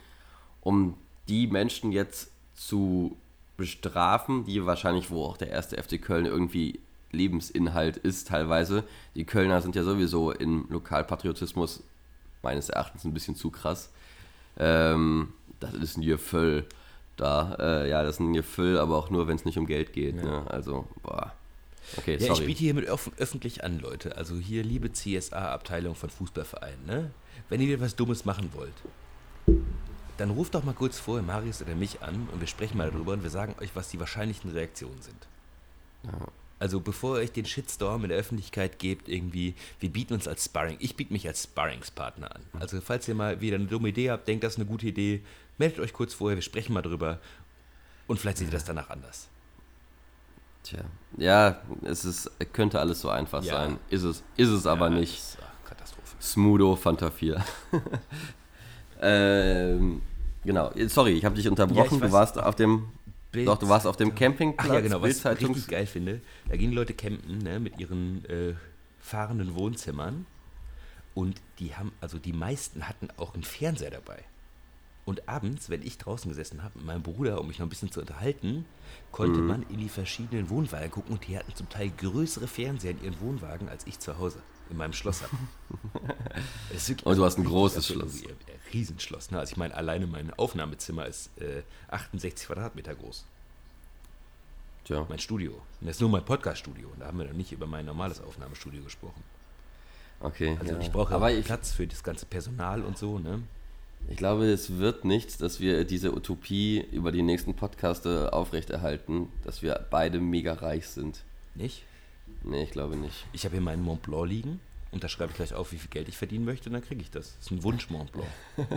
um die Menschen jetzt zu bestrafen, die wahrscheinlich, wo auch der erste FC Köln irgendwie Lebensinhalt ist teilweise. Die Kölner sind ja sowieso im Lokalpatriotismus meines Erachtens ein bisschen zu krass. Ähm, das ist ein Gefühl da. Äh, ja, das ist ein Gefühl, aber auch nur, wenn es nicht um Geld geht. Ja. Ne? Also, boah. Okay, ja, sorry. ich biete hiermit öf öffentlich an, Leute. Also hier, liebe CSA-Abteilung von Fußballvereinen, ne? wenn ihr was Dummes machen wollt, dann ruft doch mal kurz vorher Marius oder mich an und wir sprechen mal darüber und wir sagen euch, was die wahrscheinlichen Reaktionen sind. Ja. Also bevor ihr euch den Shitstorm in der Öffentlichkeit gebt, irgendwie, wir bieten uns als Sparring, ich biete mich als Sparringspartner an. Also falls ihr mal wieder eine dumme Idee habt, denkt, das ist eine gute Idee, meldet euch kurz vorher, wir sprechen mal drüber und vielleicht seht ihr das danach anders. Tja, ja, es ist, könnte alles so einfach ja. sein. Ist es, ist es aber ja, nicht. Ist, ach, Katastrophe. Smudo Fanta 4. [laughs] ähm, genau, sorry, ich habe dich unterbrochen. Ja, du warst auf dem Bild Doch, du warst auf dem Campingplatz. Ach ja, genau, was ich richtig geil finde. Da gehen Leute campen ne, mit ihren äh, fahrenden Wohnzimmern. Und die haben, also die meisten hatten auch einen Fernseher dabei. Und abends, wenn ich draußen gesessen habe mit meinem Bruder, um mich noch ein bisschen zu unterhalten, konnte mhm. man in die verschiedenen Wohnwagen gucken und die hatten zum Teil größere Fernseher in ihren Wohnwagen als ich zu Hause in meinem Schloss habe. [laughs] und du hast ein großes Schloss. Riesenschloss. Ne? Also ich meine, alleine mein Aufnahmezimmer ist äh, 68 Quadratmeter groß. Tja. Mein Studio. Und das ist nur mein Podcast-Studio. Und da haben wir noch nicht über mein normales Aufnahmestudio gesprochen. Okay. Also ja. ich brauche Aber ich, Platz für das ganze Personal und so, ne? Ich glaube, es wird nichts, dass wir diese Utopie über die nächsten Podcaste aufrechterhalten, dass wir beide mega reich sind. Nicht? Nee, ich glaube nicht. Ich habe hier meinen Mont Blanc liegen und da schreibe ich gleich auf, wie viel Geld ich verdienen möchte und dann kriege ich das. Das ist ein Wunsch Mont Blanc. [laughs]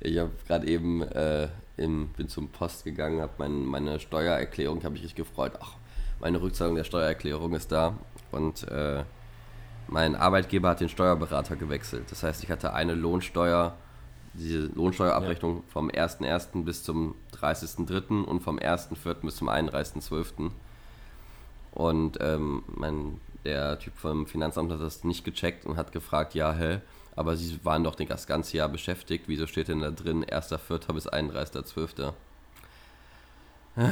ich habe gerade eben äh, im, bin zum Post gegangen, habe mein, meine Steuererklärung, habe ich richtig gefreut. Ach, meine Rückzahlung der Steuererklärung ist da und äh, mein Arbeitgeber hat den Steuerberater gewechselt. Das heißt, ich hatte eine Lohnsteuer, diese Lohnsteuerabrechnung ja. vom 1.1. bis zum 30.3. und vom 1.4. bis zum 31.12. Und ähm, mein, der Typ vom Finanzamt hat das nicht gecheckt und hat gefragt, ja, hä, aber Sie waren doch das ganze Jahr beschäftigt. Wieso steht denn da drin 1.4. bis 31.12.? [sighs]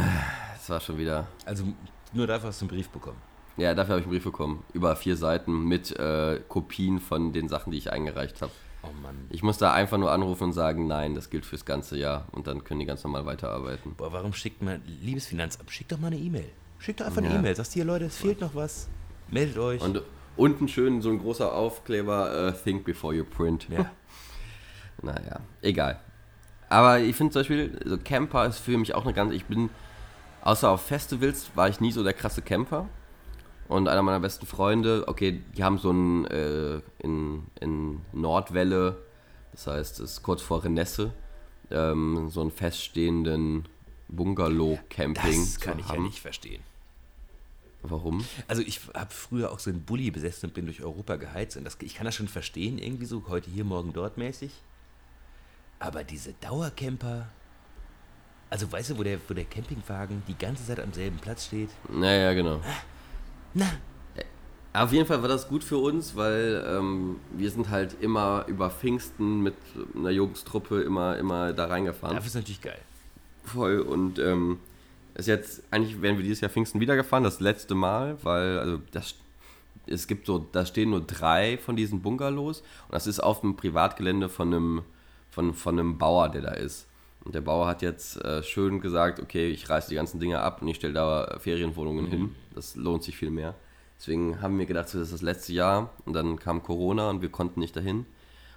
Das war schon wieder... Also nur dafür hast du einen Brief bekommen? Ja, dafür habe ich einen Brief bekommen. Über vier Seiten mit äh, Kopien von den Sachen, die ich eingereicht habe. Oh Mann. Ich muss da einfach nur anrufen und sagen, nein, das gilt fürs ganze Jahr. Und dann können die ganz normal weiterarbeiten. Boah, warum schickt man, liebes Finanzamt, schickt doch mal eine E-Mail. Schickt doch einfach eine E-Mail. Sagst hier, Leute, es fehlt noch was. Meldet euch. Und unten schön so ein großer Aufkleber, uh, think before you print. Ja. [laughs] naja, egal. Aber ich finde zum Beispiel, so Camper ist für mich auch eine ganz, ich bin, außer auf Festivals war ich nie so der krasse Camper. Und einer meiner besten Freunde, okay, die haben so ein äh, in, in Nordwelle, das heißt, es ist kurz vor Renesse, ähm, so einen feststehenden Bungalow-Camping. Das kann ich haben. ja nicht verstehen. Warum? Also ich habe früher auch so einen Bulli besessen und bin durch Europa geheizt. Und das, ich kann das schon verstehen, irgendwie so, heute hier, morgen dort mäßig. Aber diese Dauercamper, also weißt du, wo der, wo der Campingwagen die ganze Zeit am selben Platz steht? Naja, genau. Ah, na. Auf jeden Fall war das gut für uns, weil ähm, wir sind halt immer über Pfingsten mit einer Jungstruppe immer, immer da reingefahren. Das ist natürlich geil. Voll und ähm, ist jetzt, eigentlich werden wir dieses Jahr Pfingsten wieder gefahren, das letzte Mal, weil also das, es gibt so, da stehen nur drei von diesen Bungalows und das ist auf dem Privatgelände von einem, von, von einem Bauer, der da ist. Und der Bauer hat jetzt äh, schön gesagt, okay, ich reiße die ganzen Dinge ab und ich stelle da Ferienwohnungen mhm. hin. Das lohnt sich viel mehr. Deswegen haben wir gedacht, das ist das letzte Jahr und dann kam Corona und wir konnten nicht dahin.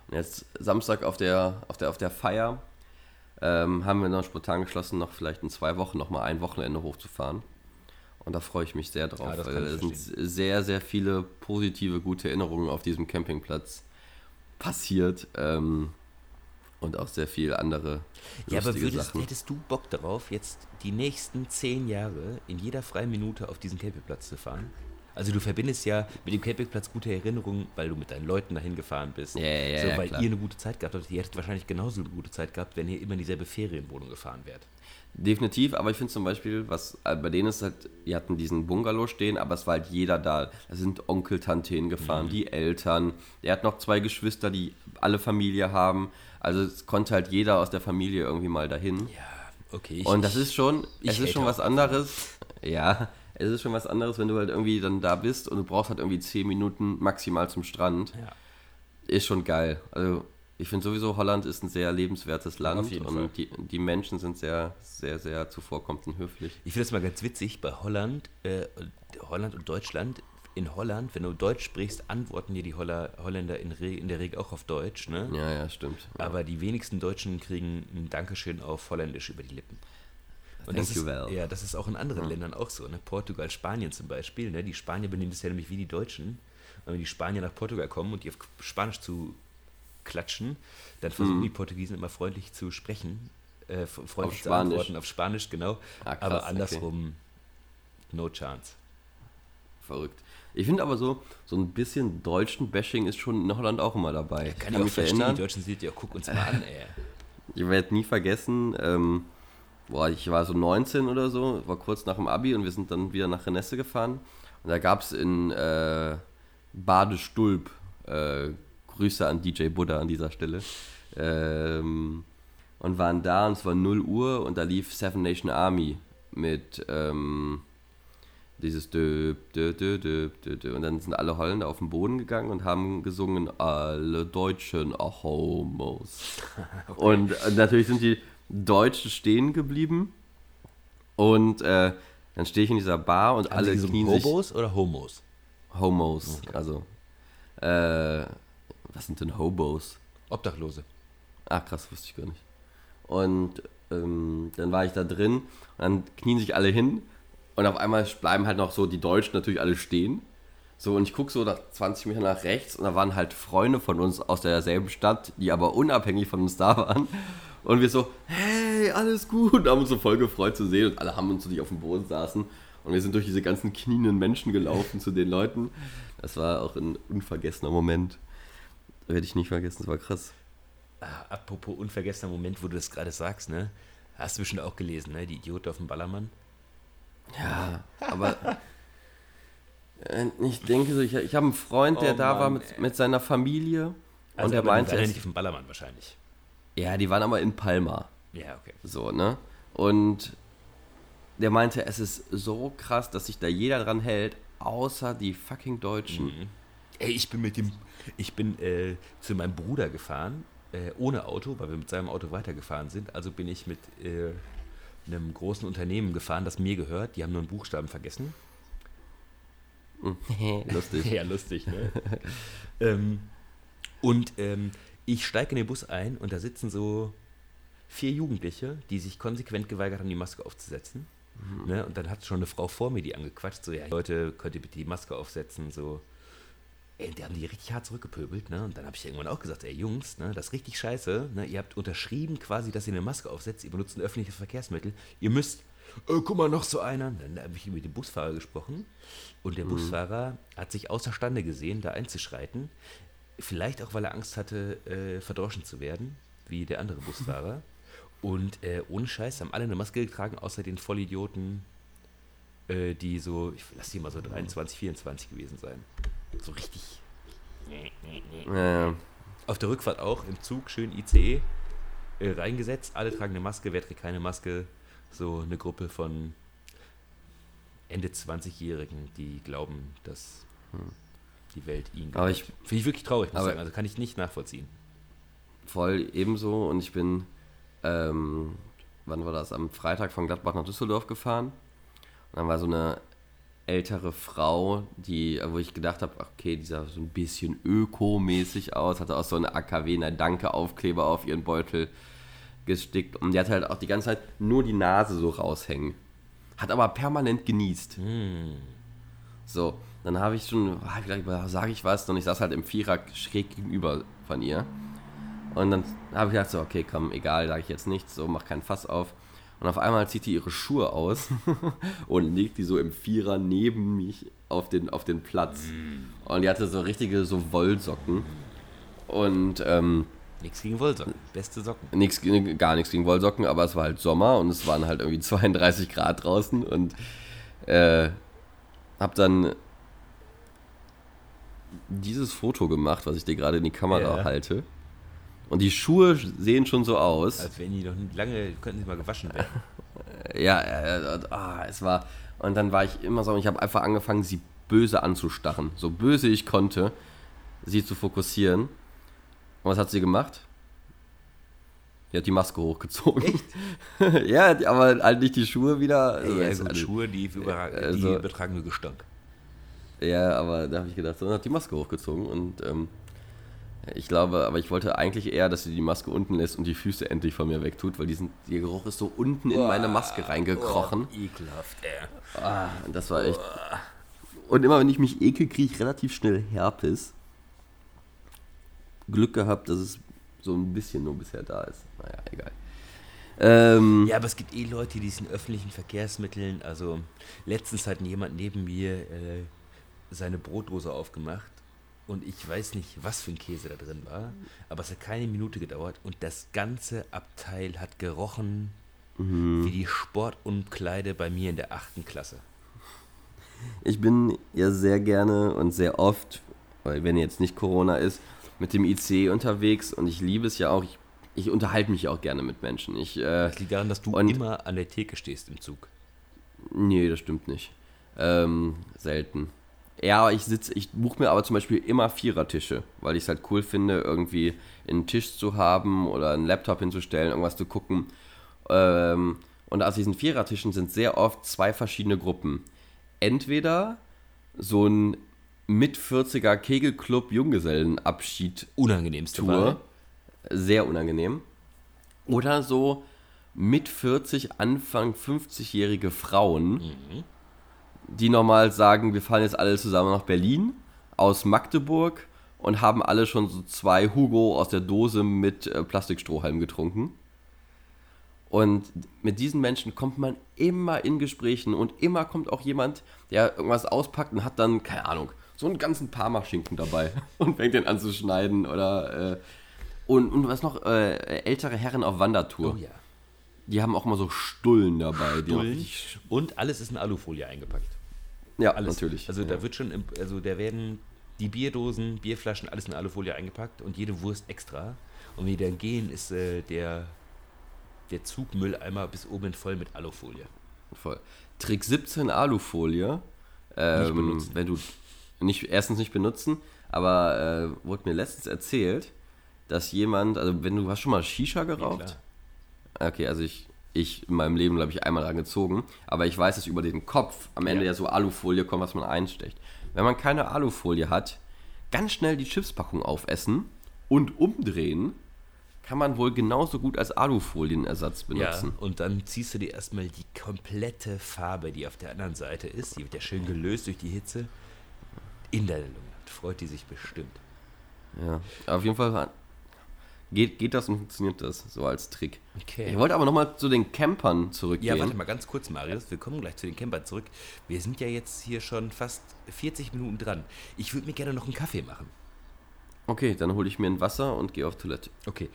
Und jetzt Samstag auf der, auf der, auf der Feier ähm, haben wir noch spontan geschlossen, noch vielleicht in zwei Wochen noch mal ein Wochenende hochzufahren. Und da freue ich mich sehr drauf, ja, weil es sind sehr, sehr viele positive, gute Erinnerungen auf diesem Campingplatz passiert. Ähm, und auch sehr viel andere Ja, aber würdest, Sachen. hättest du Bock darauf, jetzt die nächsten zehn Jahre in jeder freien Minute auf diesen Campingplatz zu fahren? Also du verbindest ja mit dem Campingplatz gute Erinnerungen, weil du mit deinen Leuten dahin gefahren bist. Ja, ja, so, ja, weil klar. ihr eine gute Zeit gehabt habt. Ihr hättet wahrscheinlich genauso eine gute Zeit gehabt, wenn ihr immer in dieselbe Ferienwohnung gefahren wärt. Definitiv, aber ich finde zum Beispiel, was äh, bei denen ist halt, die hatten diesen Bungalow stehen, aber es war halt jeder da. Da sind Onkel, Tante hingefahren, mhm. die Eltern. Er hat noch zwei Geschwister, die alle Familie haben. Also es konnte halt jeder aus der Familie irgendwie mal dahin. Ja, okay. Ich, Und das ist schon, es ist schon was anderes. Ja, es ist schon was anderes, wenn du halt irgendwie dann da bist und du brauchst halt irgendwie zehn Minuten maximal zum Strand. Ja. Ist schon geil. Also ich finde sowieso, Holland ist ein sehr lebenswertes Land und die, die, Menschen sind sehr, sehr, sehr zuvorkommend und höflich. Ich finde das mal ganz witzig, bei Holland, äh, Holland und Deutschland in Holland, wenn du Deutsch sprichst, antworten dir die Holler, Holländer in, in, der Regel auch auf Deutsch. Ne? Ja, ja, stimmt. Ja. Aber die wenigsten Deutschen kriegen ein Dankeschön auf Holländisch über die Lippen. Und Thank das ist, well. Ja, das ist auch in anderen ja. Ländern auch so. Ne? Portugal, Spanien zum Beispiel. Ne? Die Spanier benehmen das ja nämlich wie die Deutschen. Und wenn die Spanier nach Portugal kommen und die auf Spanisch zu klatschen, dann versuchen mhm. die Portugiesen immer freundlich zu sprechen. Äh, freundlich zu antworten auf Spanisch, genau. Ah, krass, aber andersrum, okay. no chance. Verrückt. Ich finde aber so, so ein bisschen deutschen Bashing ist schon in Holland auch immer dabei. Ja, kann ich, kann mich verstehen. Erinnern. Die Deutschen sind ja, guck uns mal an, ey. Ich werde nie vergessen, ähm, boah, ich war so 19 oder so, war kurz nach dem Abi und wir sind dann wieder nach Renesse gefahren. Und da gab es in äh, Badestulp, äh, Grüße an DJ Buddha an dieser Stelle, ähm, und waren da und es war 0 Uhr und da lief Seven Nation Army mit, ähm, dieses dö, dö, dö, dö, dö, dö. Und dann sind alle Holländer auf den Boden gegangen und haben gesungen, alle Deutschen are Homos. [laughs] okay. Und äh, natürlich sind die Deutschen stehen geblieben. Und äh, dann stehe ich in dieser Bar und alle Sie knien Hobos oder Homos? Homos, okay. also. Äh, was sind denn Hobos? Obdachlose. Ach krass, wusste ich gar nicht. Und ähm, dann war ich da drin und dann knien sich alle hin und auf einmal bleiben halt noch so die Deutschen natürlich alle stehen. So, und ich gucke so nach 20 Meter nach rechts und da waren halt Freunde von uns aus derselben Stadt, die aber unabhängig von uns da waren. Und wir so, hey, alles gut, und haben uns so voll gefreut zu sehen und alle haben uns so, die auf dem Boden saßen. Und wir sind durch diese ganzen knienden Menschen gelaufen zu den Leuten. Das war auch ein unvergessener Moment. Werde ich nicht vergessen, das war krass. Ah, apropos unvergessener Moment, wo du das gerade sagst, ne? Hast du bestimmt auch gelesen, ne? Die Idioten auf dem Ballermann. Ja, aber äh, ich denke so, ich, ich habe einen Freund, der oh da Mann, war mit, mit seiner Familie. Also und der meinte. Nicht auf dem Ballermann wahrscheinlich. Ja, die waren aber in Palma. Ja, okay. So, ne? Und der meinte, es ist so krass, dass sich da jeder dran hält, außer die fucking Deutschen. Mhm. Ey, ich bin mit dem, ich bin äh, zu meinem Bruder gefahren, äh, ohne Auto, weil wir mit seinem Auto weitergefahren sind. Also bin ich mit äh, einem großen Unternehmen gefahren, das mir gehört. Die haben nur einen Buchstaben vergessen. [laughs] lustig. [laughs] ja, lustig, ne? [laughs] ähm, und ähm, ich steige in den Bus ein und da sitzen so vier Jugendliche, die sich konsequent geweigert haben, die Maske aufzusetzen. Mhm. Ne? Und dann hat schon eine Frau vor mir die angequatscht, so, ja, Leute, könnt ihr bitte die Maske aufsetzen, so. Ey, die haben die richtig hart zurückgepöbelt, ne? Und dann habe ich irgendwann auch gesagt, ey Jungs, ne, das ist richtig scheiße, ne? Ihr habt unterschrieben quasi, dass ihr eine Maske aufsetzt, ihr benutzt ein öffentliches Verkehrsmittel, ihr müsst, äh, guck mal, noch so einer. Dann habe ich mit dem Busfahrer gesprochen und der mhm. Busfahrer hat sich außerstande gesehen, da einzuschreiten. Vielleicht auch, weil er Angst hatte, äh, verdroschen zu werden, wie der andere Busfahrer. [laughs] Und äh, ohne Scheiß haben alle eine Maske getragen, außer den Vollidioten, äh, die so, ich lass die mal so 23, 24 gewesen sein. So richtig. Ja. Auf der Rückfahrt auch im Zug schön ICE äh, reingesetzt. Alle tragen eine Maske, wer trägt keine Maske? So eine Gruppe von Ende 20-Jährigen, die glauben, dass hm. Die Welt ihnen Aber ich Finde ich wirklich traurig, muss ich sagen. Also kann ich nicht nachvollziehen. Voll ebenso und ich bin ähm, wann war das? Am Freitag von Gladbach nach Düsseldorf gefahren. Und dann war so eine ältere Frau, die, wo ich gedacht habe, okay, die sah so ein bisschen ökomäßig aus, hatte auch so eine AKW, eine Danke-Aufkleber auf ihren Beutel gestickt und die hat halt auch die ganze Zeit nur die Nase so raushängen. Hat aber permanent genießt. Mm. So, dann habe ich schon, gedacht, sage ich was? Und ich saß halt im Vierer schräg gegenüber von ihr. Und dann habe ich gedacht, so, okay, komm, egal, sage ich jetzt nichts, so, mach keinen Fass auf. Und auf einmal zieht die ihre Schuhe aus [laughs] und legt die so im Vierer neben mich auf den, auf den Platz. Mm. Und die hatte so richtige so Wollsocken. Und ähm, Nichts gegen Wollsocken, beste Socken. Nix, gar nichts gegen Wollsocken, aber es war halt Sommer und es waren halt irgendwie [laughs] 32 Grad draußen und äh, hab dann dieses Foto gemacht, was ich dir gerade in die Kamera ja. halte. Und die Schuhe sehen schon so aus. Als wenn die noch lange, könnten sie mal gewaschen werden. [laughs] ja, äh, ah, es war. Und dann war ich immer so, ich habe einfach angefangen, sie böse anzustarren. So böse ich konnte, sie zu fokussieren. Und was hat sie gemacht? Die hat die Maske hochgezogen. Echt? [laughs] ja, aber halt nicht die Schuhe wieder. Also, ja, gut, also, Schuhe, die, über, die also, betragen nur Gestank. Ja, aber da habe ich gedacht, so, hat die Maske hochgezogen und ähm, ich glaube, aber ich wollte eigentlich eher, dass sie die Maske unten lässt und die Füße endlich von mir wegtut, weil diesen, der Geruch ist so unten in meine Maske reingekrochen. Oh, ekelhaft, ey. Ah, das war echt. Und immer wenn ich mich ekel, kriege ich relativ schnell Herpes. Glück gehabt, dass es so ein bisschen nur bisher da ist. Naja, egal. Ähm, ja, aber es gibt eh Leute, die sind öffentlichen Verkehrsmitteln. Also letztens hat jemand neben mir äh, seine Brotdose aufgemacht und ich weiß nicht, was für ein Käse da drin war, aber es hat keine Minute gedauert und das ganze Abteil hat gerochen mhm. wie die Sportumkleide bei mir in der achten Klasse. Ich bin ja sehr gerne und sehr oft, weil wenn jetzt nicht Corona ist, mit dem IC unterwegs und ich liebe es ja auch. Ich, ich unterhalte mich auch gerne mit Menschen. Ich, äh, das liegt daran, dass du immer an der Theke stehst im Zug. Nee, das stimmt nicht. Ähm, selten. Ja, ich sitze, ich buche mir aber zum Beispiel immer Vierertische, weil ich es halt cool finde, irgendwie einen Tisch zu haben oder einen Laptop hinzustellen, irgendwas zu gucken. Ähm, und aus diesen Vierertischen sind sehr oft zwei verschiedene Gruppen. Entweder so ein mit 40er Kegelclub Junggesellenabschied unangenehmste Tour, sehr unangenehm. Oder so mit 40 Anfang 50-jährige Frauen. Mhm die normal sagen, wir fahren jetzt alle zusammen nach Berlin, aus Magdeburg und haben alle schon so zwei Hugo aus der Dose mit äh, Plastikstrohhalm getrunken. Und mit diesen Menschen kommt man immer in Gesprächen und immer kommt auch jemand, der irgendwas auspackt und hat dann, keine Ahnung, so einen ganzen Parmaschinken dabei [laughs] und fängt den an zu schneiden oder. Äh, und, und was noch, äh, ältere Herren auf Wandertour. Oh ja. Die haben auch mal so Stullen dabei. Stullen. und alles ist in Alufolie eingepackt. Ja, alles. natürlich. Also ja. da wird schon, also da werden die Bierdosen, Bierflaschen, alles in Alufolie eingepackt und jede Wurst extra. Und wenn die dann gehen, ist äh, der der Zugmülleimer bis oben voll mit Alufolie. Voll. Trick 17 Alufolie. Ähm, nicht benutzen. Wenn du nicht, erstens nicht benutzen, aber äh, wurde mir letztens erzählt, dass jemand, also wenn du hast schon mal Shisha geraucht? Ja, okay, also ich, ich in meinem Leben, glaube ich, einmal angezogen, aber ich weiß, dass über den Kopf am Ende ja, ja so Alufolie kommt, was man einstecht. Wenn man keine Alufolie hat, ganz schnell die Chipspackung aufessen und umdrehen kann man wohl genauso gut als Alufolienersatz benutzen. Ja, und dann ziehst du dir erstmal die komplette Farbe, die auf der anderen Seite ist, die wird ja schön gelöst durch die Hitze, in deine Lunge. Freut die sich bestimmt. Ja, auf jeden Fall geht, geht das und funktioniert das so als Trick. Okay. Ich wollte aber nochmal zu den Campern zurückgehen. Ja, warte mal ganz kurz, Marius. Wir kommen gleich zu den Campern zurück. Wir sind ja jetzt hier schon fast 40 Minuten dran. Ich würde mir gerne noch einen Kaffee machen. Okay, dann hole ich mir ein Wasser und gehe auf Toilette. Okay,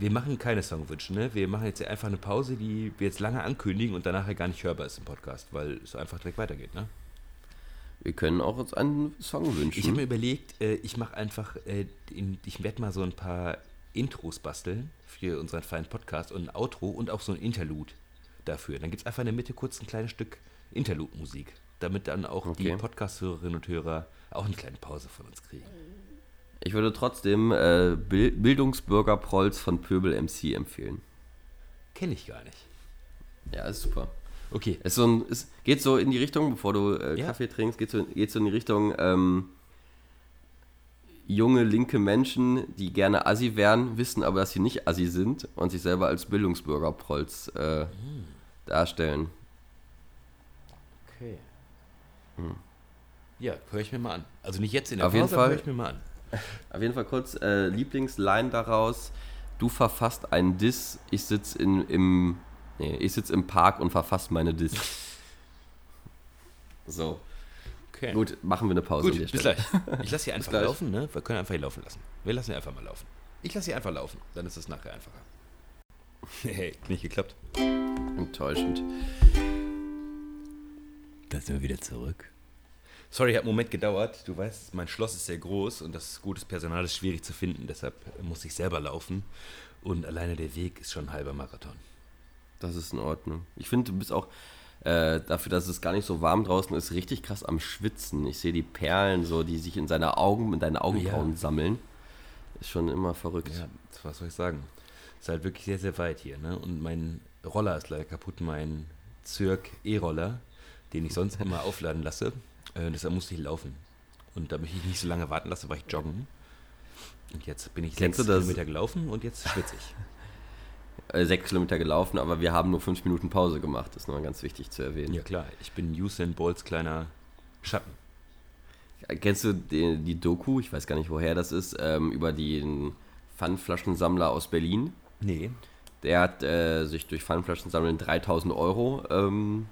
wir machen keine Songwünsche, ne? Wir machen jetzt einfach eine Pause, die wir jetzt lange ankündigen und danach gar nicht hörbar ist im Podcast, weil es einfach direkt weitergeht, ne? Wir können auch uns einen Song wünschen. Ich habe mir überlegt, äh, ich mache einfach, äh, ich werde mal so ein paar Intros basteln für unseren feinen Podcast und ein Outro und auch so ein Interlude dafür. Dann gibt es einfach in der Mitte kurz ein kleines Stück Interlude-Musik, damit dann auch okay. die Podcast-Hörerinnen und Hörer auch eine kleine Pause von uns kriegen. Ich würde trotzdem äh, Bildungsbürger Prolls von Pöbel MC empfehlen. Kenne ich gar nicht. Ja, ist super. Okay. Es, so ein, es geht so in die Richtung, bevor du äh, ja. Kaffee trinkst, geht so, geht so in die Richtung ähm, junge linke Menschen, die gerne Assi wären, wissen aber, dass sie nicht Assi sind und sich selber als Bildungsbürger Prolls äh, mhm. darstellen. Okay. Hm. Ja, höre ich mir mal an. Also nicht jetzt in der Auf Pause, jeden Fall höre ich mir mal an. [laughs] Auf jeden Fall kurz äh, Lieblingsline daraus. Du verfasst einen Diss, ich sitze im, nee, ich sitz im Park und verfasse meine Diss. [laughs] So. Okay. Gut, machen wir eine Pause. Gut, bis gleich. Ich lasse sie [laughs] einfach laufen, ne? Wir können einfach hier laufen lassen. Wir lassen sie einfach mal laufen. Ich lasse sie einfach laufen, dann ist es nachher einfacher. [laughs] hey, nicht geklappt. Enttäuschend. Da sind wir wieder zurück. Sorry, hat einen Moment gedauert. Du weißt, mein Schloss ist sehr groß und das gutes Personal ist schwierig zu finden. Deshalb muss ich selber laufen. Und alleine der Weg ist schon ein halber Marathon. Das ist in Ordnung. Ich finde, du bist auch äh, dafür, dass es gar nicht so warm draußen ist, richtig krass am Schwitzen. Ich sehe die Perlen so, die sich in seine Augen, in deinen Augenbrauen ja. sammeln. Ist schon immer verrückt. Ja, was soll ich sagen? Ist halt wirklich sehr, sehr weit hier. Ne? Und mein Roller ist leider kaputt, mein Zirk E-Roller, den ich sonst immer aufladen lasse. Äh, deshalb musste ich laufen. Und damit ich nicht so lange warten lasse, war ich joggen. Und jetzt bin ich Kennst sechs Kilometer gelaufen und jetzt schwitze ich. [laughs] Äh, sechs Kilometer gelaufen, aber wir haben nur fünf Minuten Pause gemacht. Das ist noch ganz wichtig zu erwähnen. Ja klar, ich bin Usain Bolts kleiner Schatten. Kennst du die, die, Doku, ich weiß gar nicht, woher das ist, ähm, über den Pfandflaschensammler aus Berlin? Nee. Der hat äh, sich durch Pfandflaschensammeln 3000 Euro ähm,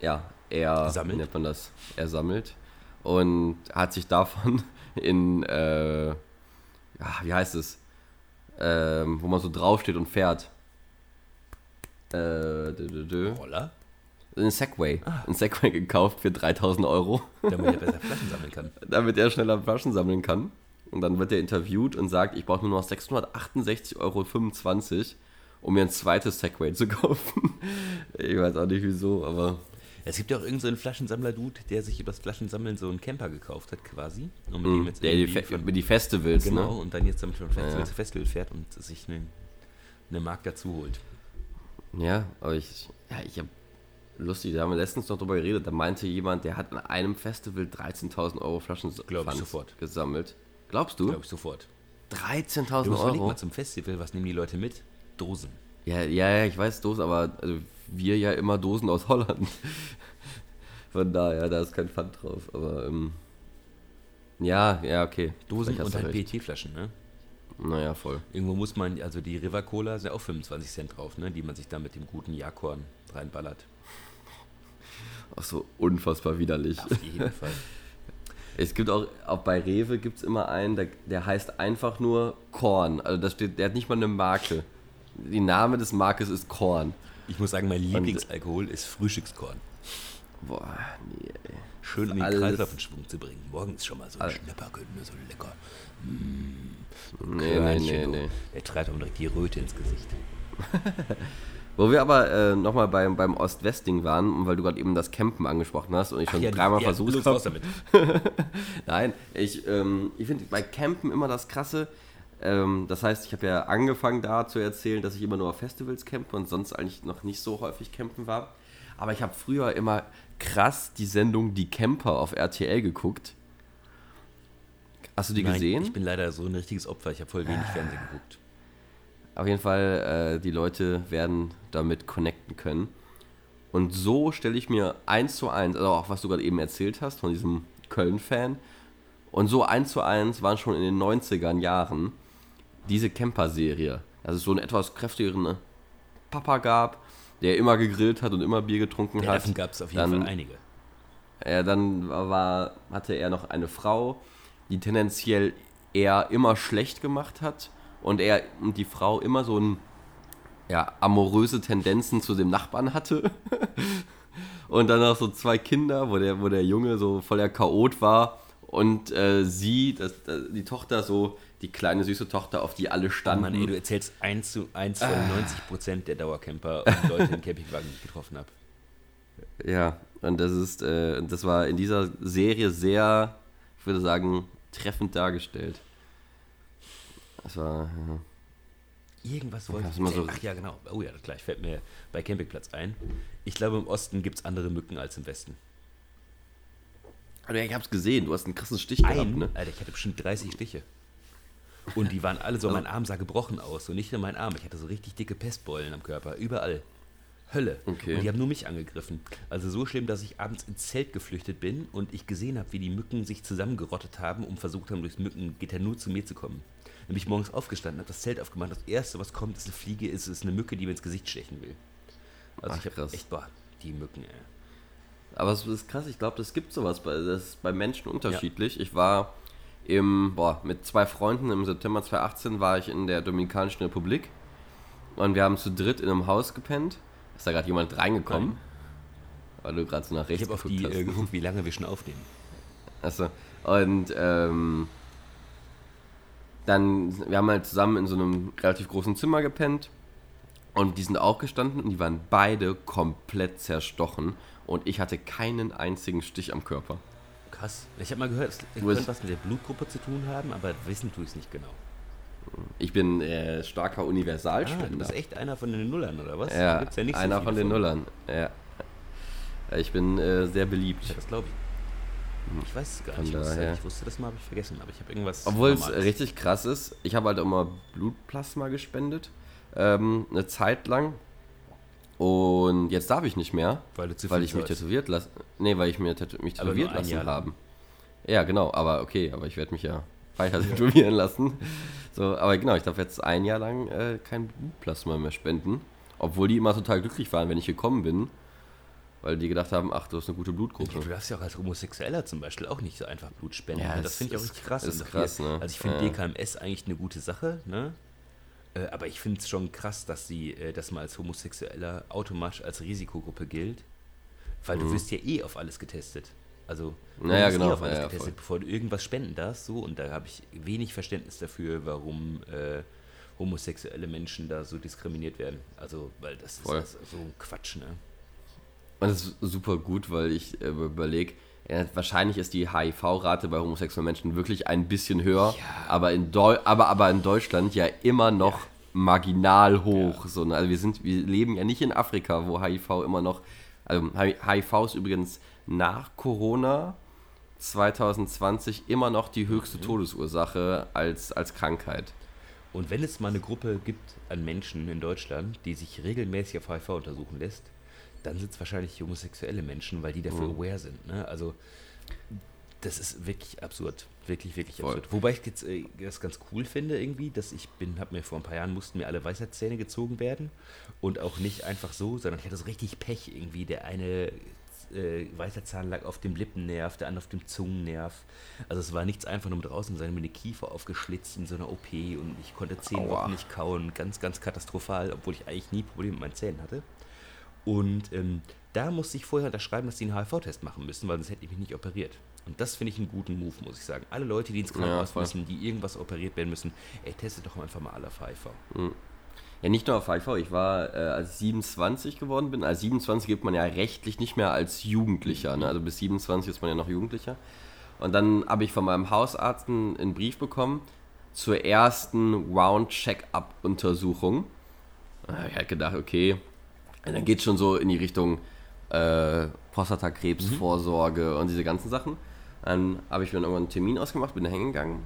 ja, er, sammelt. nennt man das, er sammelt und hat sich davon [laughs] in, äh, ja, wie heißt es, ähm, wo man so draufsteht und fährt. Äh, dö, dö, dö. Roller? Ein Segway. Ah. Ein Segway gekauft für 3000 Euro. Damit er besser [laughs] Flaschen sammeln kann. Damit er schneller Flaschen sammeln kann. Und dann wird er interviewt und sagt, ich brauche nur noch 668,25 Euro, um mir ein zweites Segway zu kaufen. [laughs] ich weiß auch nicht wieso, aber es gibt ja auch irgendeinen so Flaschensammler-Dude, der sich übers Flaschensammeln so einen Camper gekauft hat quasi. Und mit mm, dem jetzt der die, von, die Festivals, genau, ne? und dann jetzt damit von Festival ja. zu Festival fährt und sich eine, eine Mark dazu holt. Ja, aber ich, ja, ich habe lustig, da haben wir letztens noch drüber geredet, da meinte jemand, der hat an einem Festival 13.000 Euro Flaschen sofort. gesammelt. Glaubst du? Glaube ich sofort. 13.000 Euro? mal zum Festival, was nehmen die Leute mit? Dosen. Ja, ja, ja, ich weiß Dosen, aber also wir ja immer Dosen aus Holland. Von daher, da ist kein Pfand drauf. Aber ähm, ja, ja, okay. Dosen und halt PET-Flaschen, ne? Naja, voll. Irgendwo muss man, also die River Cola sind ja auch 25 Cent drauf, ne? Die man sich da mit dem guten Jakorn reinballert. Ach so, unfassbar widerlich. Auf jeden Fall. [laughs] Es gibt auch, auch bei Rewe gibt es immer einen, der, der heißt einfach nur Korn. Also da steht, der hat nicht mal eine Marke. Die Name des Markes ist Korn. Ich muss sagen, mein Lieblingsalkohol ist Frühstückskorn. Boah, nee, ey. Schön in den Kreislauf in Schwung zu bringen. Morgens schon mal so ein Schnapper können, so lecker. Mm, nee, nee, nee, nee. Der treibt auch direkt die Röte ins Gesicht. [laughs] Wo wir aber äh, nochmal beim, beim Ost-West-Ding waren, weil du gerade eben das Campen angesprochen hast und ich schon ja, dreimal ja, versucht habe. [laughs] Nein, ich, ähm, ich finde bei Campen immer das Krasse. Ähm, das heißt, ich habe ja angefangen da zu erzählen, dass ich immer nur auf Festivals campe und sonst eigentlich noch nicht so häufig campen war. Aber ich habe früher immer krass die Sendung Die Camper auf RTL geguckt. Hast du die Nein, gesehen? Ich bin leider so ein richtiges Opfer. Ich habe voll wenig Fernsehen geguckt. Auf jeden Fall, äh, die Leute werden damit connecten können. Und so stelle ich mir eins zu eins, also auch was du gerade eben erzählt hast von diesem Köln-Fan, und so eins zu eins waren schon in den 90ern Jahren diese Camper-Serie. Dass es so einen etwas kräftigeren Papa gab, der immer gegrillt hat und immer Bier getrunken ja, hat. Davon gab es auf jeden dann, Fall einige. Ja, dann war, hatte er noch eine Frau, die tendenziell eher immer schlecht gemacht hat und er und die Frau immer so ein ja, amoröse Tendenzen zu dem Nachbarn hatte. [laughs] und dann noch so zwei Kinder, wo der, wo der Junge so voller Chaot war und äh, sie, das, die Tochter so, die kleine süße Tochter, auf die alle standen. Oh Mann, ey, du erzählst 1 zu 1 von ah. 90 Prozent der Dauercamper und Leute im Campingwagen, die ich getroffen habe. Ja, und das ist, äh, das war in dieser Serie sehr, ich würde sagen, treffend dargestellt. Das war. Ja. Irgendwas wollte ich so Ach ja, genau. Oh ja, gleich fällt mir bei Campingplatz ein. Ich glaube, im Osten gibt es andere Mücken als im Westen. Aber ich hab's gesehen, du hast einen krassen Stich ein, gehabt, ne? Alter, ich hatte bestimmt 30 Stiche. Und die waren alle so, mein Arm sah gebrochen aus. Und nicht nur mein Arm, ich hatte so richtig dicke Pestbeulen am Körper, überall. Hölle. Okay. Und die haben nur mich angegriffen. Also so schlimm, dass ich abends ins Zelt geflüchtet bin und ich gesehen habe, wie die Mücken sich zusammengerottet haben und versucht haben, durchs Mückengitter nur zu mir zu kommen. Dann bin ich morgens aufgestanden, habe das Zelt aufgemacht. Das erste, was kommt, ist eine Fliege, ist, ist eine Mücke, die mir ins Gesicht stechen will. Also Ach, ich habe echt, boah, die Mücken, ey. Aber es ist krass, ich glaube, das gibt sowas, bei, das ist bei Menschen unterschiedlich. Ja. Ich war im, boah, mit zwei Freunden im September 2018 war ich in der Dominikanischen Republik und wir haben zu dritt in einem Haus gepennt. Ist da gerade jemand reingekommen? Nein. Weil du gerade so nach rechts Ich habe auf die äh, geguckt, wie lange wir schon aufnehmen. Achso. Und ähm, dann, wir haben halt zusammen in so einem relativ großen Zimmer gepennt. Und die sind auch gestanden und die waren beide komplett zerstochen. Und ich hatte keinen einzigen Stich am Körper. Krass. Ich habe mal gehört, es könnte was mit der Blutgruppe zu tun haben, aber wissen tue ich es nicht genau. Ich bin äh, starker Universalspender. Ah, du bist echt einer von den Nullern, oder was? Ja, ja einer so von den Nullern. Ja. Ich bin äh, sehr beliebt. Ja, das glaube ich. Ich weiß es gar nicht. Daher. Ich wusste das mal, habe ich vergessen, aber ich habe irgendwas. Obwohl es richtig krass ist, ich habe halt immer Blutplasma gespendet. Ähm, eine Zeit lang. Und jetzt darf ich nicht mehr, weil, weil ich mich tätowiert lassen. Nee, weil ich mir tätow mich tätowiert lassen habe. Ja, genau, aber okay, aber ich werde mich ja weiter [laughs] tätowieren lassen. So, aber genau, ich darf jetzt ein Jahr lang äh, kein Blutplasma mehr spenden. Obwohl die immer total glücklich waren, wenn ich gekommen bin. Weil die gedacht haben, ach, du hast eine gute Blutgruppe. Du darfst ja auch als Homosexueller zum Beispiel auch nicht so einfach Blut spenden. Ja, das finde ich auch richtig krass. Ist krass, ne? Also ich finde ja. DKMS eigentlich eine gute Sache, ne? Äh, aber ich finde es schon krass, dass, sie, äh, dass man als Homosexueller automatisch als Risikogruppe gilt. Weil mhm. du wirst ja eh auf alles getestet. Also du naja, wirst genau. eh auf alles ja, getestet, voll. bevor du irgendwas spenden darfst. So, und da habe ich wenig Verständnis dafür, warum äh, homosexuelle Menschen da so diskriminiert werden. Also, weil das voll. ist so ein Quatsch, ne? Und das ist super gut, weil ich äh, überlege, ja, wahrscheinlich ist die HIV-Rate bei homosexuellen Menschen wirklich ein bisschen höher, ja. aber, in Deu aber, aber in Deutschland ja immer noch ja. marginal hoch. So, ne? Also wir, sind, wir leben ja nicht in Afrika, wo HIV immer noch. Also HIV ist übrigens nach Corona 2020 immer noch die höchste mhm. Todesursache als, als Krankheit. Und wenn es mal eine Gruppe gibt an Menschen in Deutschland, die sich regelmäßig auf HIV untersuchen lässt, dann sind es wahrscheinlich homosexuelle Menschen, weil die dafür mhm. aware sind. Ne? Also das ist wirklich absurd. Wirklich, wirklich Voll. absurd. Wobei ich jetzt äh, das ganz cool finde irgendwie, dass ich bin, habe mir vor ein paar Jahren mussten mir alle Weisheitszähne gezogen werden und auch nicht einfach so, sondern ich hatte so richtig Pech irgendwie. Der eine äh, Weisheitszahn lag auf dem Lippennerv, der andere auf dem Zungennerv. Also es war nichts einfach nur mit draußen, sondern mir eine Kiefer aufgeschlitzt in so einer OP und ich konnte zehn. Wochen nicht kauen. Ganz, ganz katastrophal, obwohl ich eigentlich nie Probleme mit meinen Zähnen hatte. Und ähm, da musste ich vorher unterschreiben, dass sie einen HIV-Test machen müssen, weil sonst hätte ich mich nicht operiert. Und das finde ich einen guten Move, muss ich sagen. Alle Leute, die ins Krankenhaus ja, müssen, die irgendwas operiert werden müssen, ey, testet doch einfach mal alle auf HIV. Mhm. Ja, nicht nur auf HIV. Ich war, äh, als ich 27 geworden bin, als 27 gibt man ja rechtlich nicht mehr als Jugendlicher. Ne? Also bis 27 ist man ja noch Jugendlicher. Und dann habe ich von meinem Hausarzt einen Brief bekommen zur ersten Round-Check-up-Untersuchung. Da habe ich halt gedacht, okay, dann geht es schon so in die Richtung äh, Prostatakrebsvorsorge mhm. und diese ganzen Sachen. Dann habe ich mir irgendwann einen Termin ausgemacht, bin da hingegangen.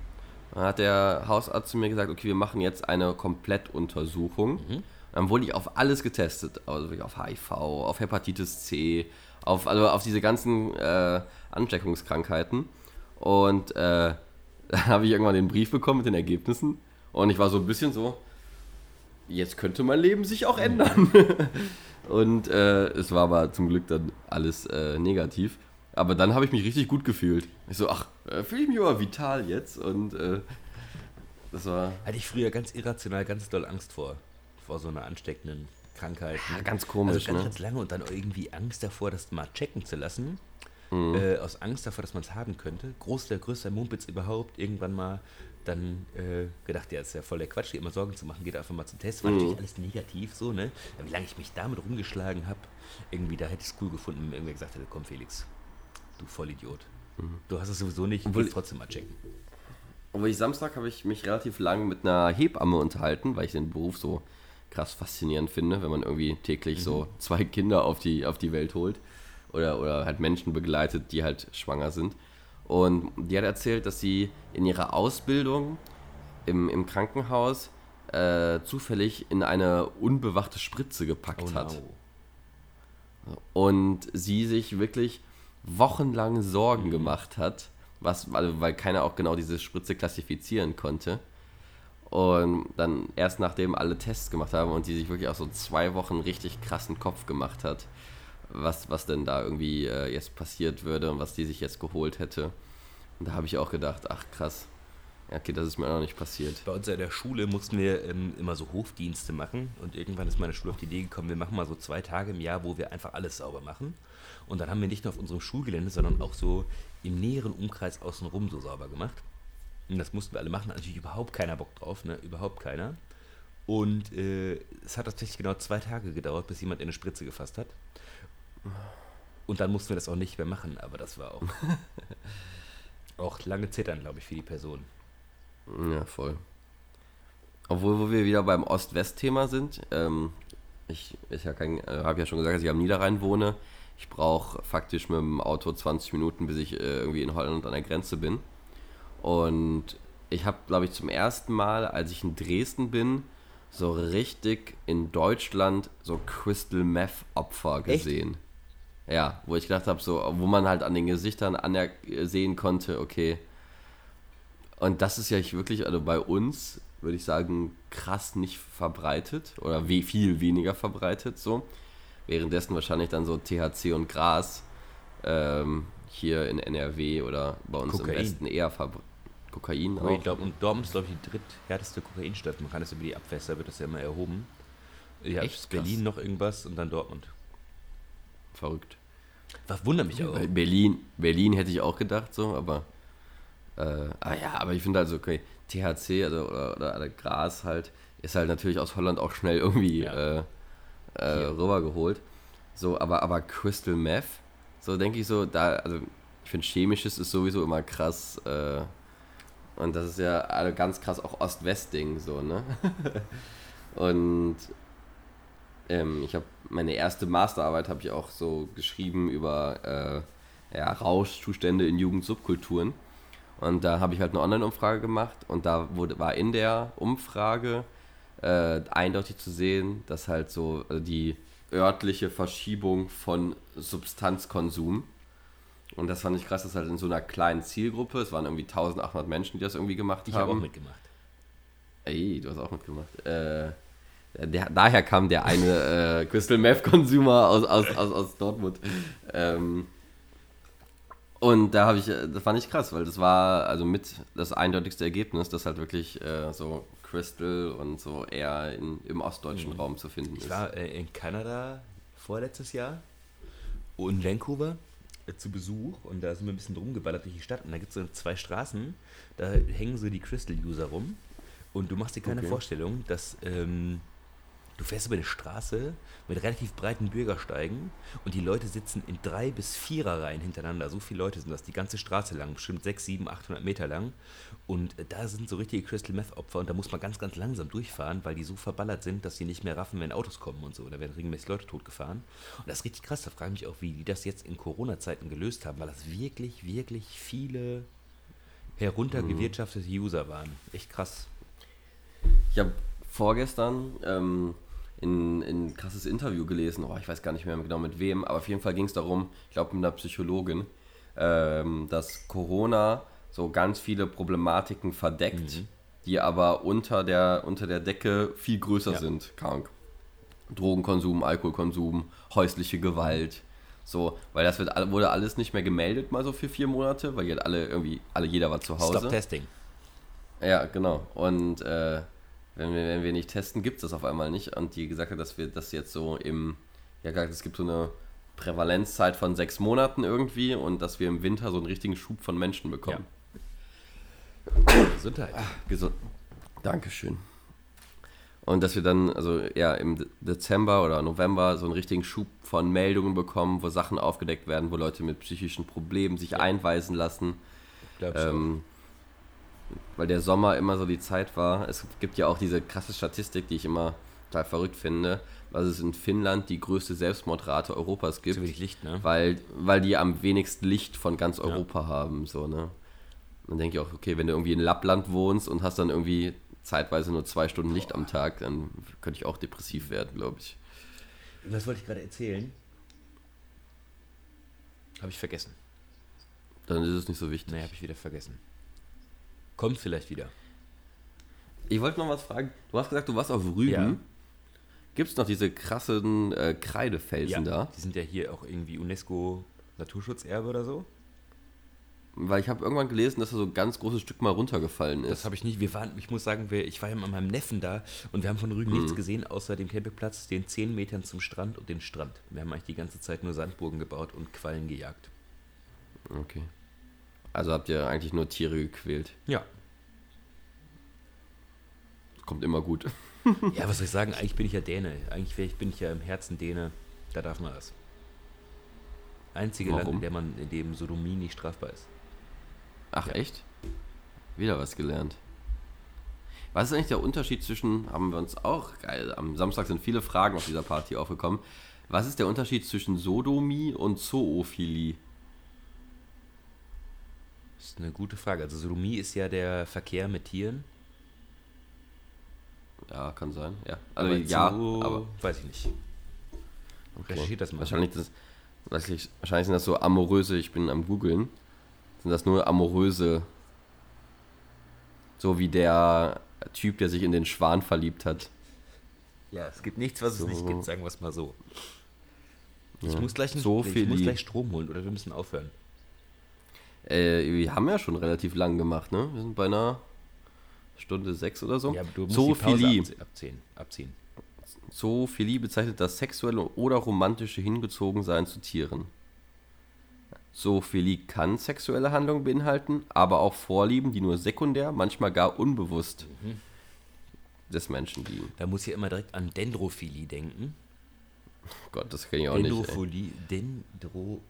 Dann hat der Hausarzt zu mir gesagt, okay, wir machen jetzt eine Komplettuntersuchung. Mhm. Dann wurde ich auf alles getestet, also auf HIV, auf Hepatitis C, auf, also auf diese ganzen äh, Ansteckungskrankheiten. Und äh, [laughs] dann habe ich irgendwann den Brief bekommen mit den Ergebnissen. Und ich war so ein bisschen so, jetzt könnte mein Leben sich auch ändern. [laughs] und äh, es war aber zum Glück dann alles äh, negativ. Aber dann habe ich mich richtig gut gefühlt. Ich so, ach, äh, fühle ich mich aber vital jetzt. Und äh, das war. Hatte ich früher ganz irrational, ganz doll Angst vor. Vor so einer ansteckenden Krankheit. Ja, ganz komisch, also ganz, ne? ganz lange und dann irgendwie Angst davor, das mal checken zu lassen. Mhm. Äh, aus Angst davor, dass man es haben könnte. Groß, der größte Mumpitz überhaupt. Irgendwann mal dann äh, gedacht, ja, ist ja voll der Quatsch, dir immer Sorgen zu machen, geht einfach mal zum Test. War mhm. natürlich alles negativ so, ne? Ja, wie lange ich mich damit rumgeschlagen habe, irgendwie, da hätte ich es cool gefunden, wenn irgendwer gesagt hätte, komm Felix, du Vollidiot. Mhm. Du hast es sowieso nicht, und willst trotzdem mal checken. Obwohl ich Samstag habe ich mich relativ lang mit einer Hebamme unterhalten, weil ich den Beruf so krass faszinierend finde, wenn man irgendwie täglich mhm. so zwei Kinder auf die, auf die Welt holt oder, oder halt Menschen begleitet, die halt schwanger sind. Und die hat erzählt, dass sie in ihrer Ausbildung im, im Krankenhaus äh, zufällig in eine unbewachte Spritze gepackt oh no. hat. Und sie sich wirklich wochenlang Sorgen mhm. gemacht hat, was, also, weil keiner auch genau diese Spritze klassifizieren konnte. Und dann erst nachdem alle Tests gemacht haben und sie sich wirklich auch so zwei Wochen richtig krassen Kopf gemacht hat, was, was denn da irgendwie äh, jetzt passiert würde und was die sich jetzt geholt hätte. Und da habe ich auch gedacht, ach krass, okay, das ist mir auch noch nicht passiert. Bei uns in der Schule mussten wir ähm, immer so Hofdienste machen und irgendwann ist meine Schule auf die Idee gekommen, wir machen mal so zwei Tage im Jahr, wo wir einfach alles sauber machen. Und dann haben wir nicht nur auf unserem Schulgelände, sondern auch so im näheren Umkreis außenrum so sauber gemacht. Und das mussten wir alle machen. Natürlich überhaupt keiner Bock drauf, ne? Überhaupt keiner. Und äh, es hat tatsächlich genau zwei Tage gedauert, bis jemand in eine Spritze gefasst hat. Und dann mussten wir das auch nicht mehr machen, aber das war auch, [laughs] auch lange Zittern, glaube ich, für die Person. Ja, voll. Obwohl, wo wir wieder beim Ost-West-Thema sind, ähm, ich, ich ja äh, habe ja schon gesagt, dass ich am Niederrhein wohne. Ich brauche faktisch mit dem Auto 20 Minuten, bis ich äh, irgendwie in Holland an der Grenze bin. Und ich habe, glaube ich, zum ersten Mal, als ich in Dresden bin, so richtig in Deutschland so Crystal Meth Opfer gesehen. Echt? Ja, wo ich gedacht habe, so, wo man halt an den Gesichtern sehen konnte, okay. Und das ist ja wirklich, also bei uns, würde ich sagen, krass nicht verbreitet oder wie viel weniger verbreitet so. Währenddessen wahrscheinlich dann so THC und Gras ähm, hier in NRW oder bei uns Kokain. im Westen eher verbreitet. Kokain auch. Ich glaube, und Dortmund ist, glaube ich, die dritthärteste Kokainstadt. Man kann das über die Abwässer, wird das ja immer erhoben. Ja, Echt Berlin noch irgendwas und dann Dortmund. Verrückt. Was wundert mich auch. Berlin, Berlin hätte ich auch gedacht, so, aber. Äh, ah ja, aber ich finde also, okay, THC also, oder, oder, oder, Gras halt, ist halt natürlich aus Holland auch schnell irgendwie ja. äh, äh, rübergeholt. So, aber, aber Crystal Meth, so denke ich so, da, also ich finde chemisches ist sowieso immer krass. Äh, und das ist ja also ganz krass auch Ost-West-Ding, so, ne? [laughs] und ähm, ich habe meine erste Masterarbeit habe ich auch so geschrieben über äh, ja, Rauschzustände in Jugendsubkulturen. Und da habe ich halt eine Online-Umfrage gemacht und da wurde, war in der Umfrage äh, eindeutig zu sehen, dass halt so also die örtliche Verschiebung von Substanzkonsum. Und das fand ich krass, dass halt in so einer kleinen Zielgruppe, es waren irgendwie 1800 Menschen, die das irgendwie gemacht ich haben. Ich habe auch mitgemacht. Ey, du hast auch mitgemacht. Äh, der, daher kam der eine äh, Crystal Meth Consumer aus, aus, aus, aus Dortmund. Ähm, und da habe ich, das fand ich krass, weil das war also mit das eindeutigste Ergebnis, dass halt wirklich äh, so Crystal und so eher in, im ostdeutschen mhm. Raum zu finden ich ist. Ich war äh, in Kanada vorletztes Jahr und Vancouver äh, zu Besuch und da sind wir ein bisschen rumgeballert durch die Stadt und da gibt es so zwei Straßen, da hängen so die Crystal-User rum und du machst dir keine okay. Vorstellung, dass ähm, Du fährst über eine Straße mit relativ breiten Bürgersteigen und die Leute sitzen in drei bis vierer Reihen hintereinander. So viele Leute sind das, die ganze Straße lang, bestimmt 6, 7, 800 Meter lang. Und äh, da sind so richtige Crystal Meth Opfer und da muss man ganz, ganz langsam durchfahren, weil die so verballert sind, dass sie nicht mehr raffen, wenn Autos kommen und so. Da werden regelmäßig Leute totgefahren. Und das ist richtig krass. Da frage ich mich auch, wie die das jetzt in Corona-Zeiten gelöst haben, weil das wirklich, wirklich viele heruntergewirtschaftete User waren. Echt krass. Ich habe vorgestern ähm, in, in ein krasses Interview gelesen, oh, ich weiß gar nicht mehr genau mit wem, aber auf jeden Fall ging es darum, ich glaube mit einer Psychologin, ähm, dass Corona so ganz viele Problematiken verdeckt, mhm. die aber unter der, unter der Decke viel größer ja. sind, krank. Drogenkonsum, Alkoholkonsum, häusliche Gewalt, so, weil das wird, wurde alles nicht mehr gemeldet mal so für vier Monate, weil jetzt alle irgendwie, alle jeder war zu Hause. Stop Testing. Ja, genau. Und äh, wenn wir, wenn wir nicht testen, gibt es das auf einmal nicht. Und die gesagt hat, dass wir das jetzt so im, ja, es gibt so eine Prävalenzzeit von sechs Monaten irgendwie und dass wir im Winter so einen richtigen Schub von Menschen bekommen. Ja. Gesundheit. Ach, gesund. Dankeschön. Und dass wir dann, also ja, im Dezember oder November so einen richtigen Schub von Meldungen bekommen, wo Sachen aufgedeckt werden, wo Leute mit psychischen Problemen sich ja. einweisen lassen. Ähm, weil der Sommer immer so die Zeit war. Es gibt ja auch diese krasse Statistik, die ich immer total verrückt finde, dass es in Finnland die größte Selbstmordrate Europas gibt. Ziemlich Licht, ne? Weil, weil die am wenigsten Licht von ganz Europa ja. haben, so, ne? Dann denke ich auch, okay, wenn du irgendwie in Lappland wohnst und hast dann irgendwie zeitweise nur zwei Stunden Licht am Tag, dann könnte ich auch depressiv werden, glaube ich. Was wollte ich gerade erzählen? Habe ich vergessen. Dann ist es nicht so wichtig. Nee, habe ich wieder vergessen. Kommt vielleicht wieder. Ich wollte noch was fragen. Du hast gesagt, du warst auf Rügen. Ja. Gibt es noch diese krassen äh, Kreidefelsen ja, da? Die sind ja hier auch irgendwie UNESCO Naturschutzerbe oder so. Weil ich habe irgendwann gelesen, dass da so ein ganz großes Stück mal runtergefallen ist. Das habe ich nicht. Wir waren, ich muss sagen, wir, ich war ja mit meinem Neffen da und wir haben von Rügen mhm. nichts gesehen, außer dem Campingplatz, den 10 Metern zum Strand und den Strand. Wir haben eigentlich die ganze Zeit nur Sandburgen gebaut und Quallen gejagt. Okay. Also habt ihr eigentlich nur Tiere gequält? Ja. Kommt immer gut. [laughs] ja, was soll ich sagen? Eigentlich bin ich ja Däne. Eigentlich bin ich ja im Herzen Däne. Da darf man das. Einzige Warum? Land, in, der man, in dem Sodomie nicht strafbar ist. Ach ja. echt? Wieder was gelernt. Was ist eigentlich der Unterschied zwischen, haben wir uns auch, geil, am Samstag sind viele Fragen auf dieser Party aufgekommen. Was ist der Unterschied zwischen Sodomie und Zoophilie? Das ist eine gute Frage. Also Sodomie ist ja der Verkehr mit Tieren. Ja, kann sein. Ja, also aber ja, aber weiß ich nicht. Okay. Recherchiert das mal. Wahrscheinlich, das, wahrscheinlich sind das so amoröse, ich bin am googeln, sind das nur amoröse, so wie der Typ, der sich in den Schwan verliebt hat. Ja, es gibt nichts, was so. es nicht gibt, sagen wir es mal so. Ich, ja. muss gleich einen, so ich muss gleich Strom holen oder wir müssen aufhören. Äh, wir haben ja schon relativ lang gemacht, ne? Wir sind bei einer Stunde sechs oder so. Ja, du musst Zoophilie. Die abziehen, abziehen. Zoophilie bezeichnet das sexuelle oder romantische Hingezogensein zu Tieren. Zoophilie kann sexuelle Handlungen beinhalten, aber auch Vorlieben, die nur sekundär, manchmal gar unbewusst mhm. des Menschen liegen. Da muss ich immer direkt an Dendrophilie denken. Gott, das kenne ich auch Dendrophilie, nicht. Dendro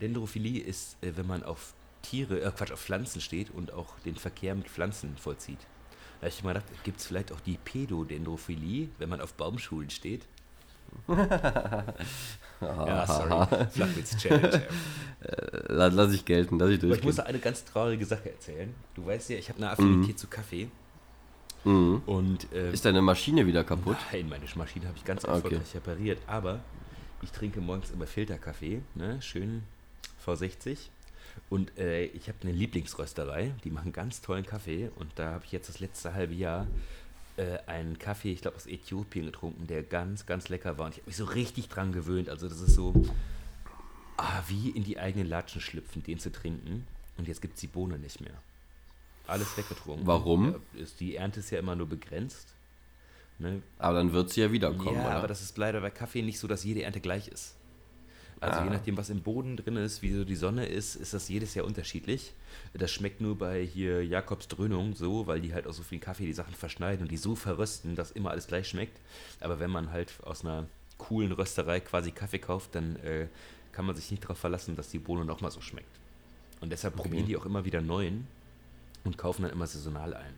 Dendrophilie ist, äh, wenn man auf Tiere, äh Quatsch, auf Pflanzen steht und auch den Verkehr mit Pflanzen vollzieht. Da habe ich mal gedacht, gibt es vielleicht auch die Pädodendrophilie, wenn man auf Baumschulen steht? [laughs] ja, sorry. Flachwitz-Challenge. [laughs] Äh, lass ich gelten, lass ich durchgehen. ich muss eine ganz traurige Sache erzählen. Du weißt ja, ich habe eine Affinität mhm. zu Kaffee. Mhm. Und, ähm, ist deine Maschine wieder kaputt? Nein, meine Maschine habe ich ganz erfolgreich okay. repariert. Aber ich trinke morgens immer Filterkaffee, ne? schön V60. Und äh, ich habe eine Lieblingsrösterei, die machen ganz tollen Kaffee. Und da habe ich jetzt das letzte halbe Jahr äh, einen Kaffee, ich glaube aus Äthiopien getrunken, der ganz, ganz lecker war. Und ich habe mich so richtig dran gewöhnt. Also das ist so, ah, wie in die eigenen Latschen schlüpfen, den zu trinken. Und jetzt gibt es die Bohne nicht mehr. Alles weggetrunken. Warum? Ja, die Ernte ist ja immer nur begrenzt. Ne? Aber dann wird sie ja wiederkommen. Ja, oder? aber das ist leider bei Kaffee nicht so, dass jede Ernte gleich ist. Also ah. je nachdem, was im Boden drin ist, wie so die Sonne ist, ist das jedes Jahr unterschiedlich. Das schmeckt nur bei hier Jakobs Dröhnung so, weil die halt aus so viel Kaffee die Sachen verschneiden und die so verrösten, dass immer alles gleich schmeckt. Aber wenn man halt aus einer coolen Rösterei quasi Kaffee kauft, dann äh, kann man sich nicht darauf verlassen, dass die Bohne nochmal so schmeckt. Und deshalb okay. probieren die auch immer wieder neuen und kaufen dann immer saisonal ein.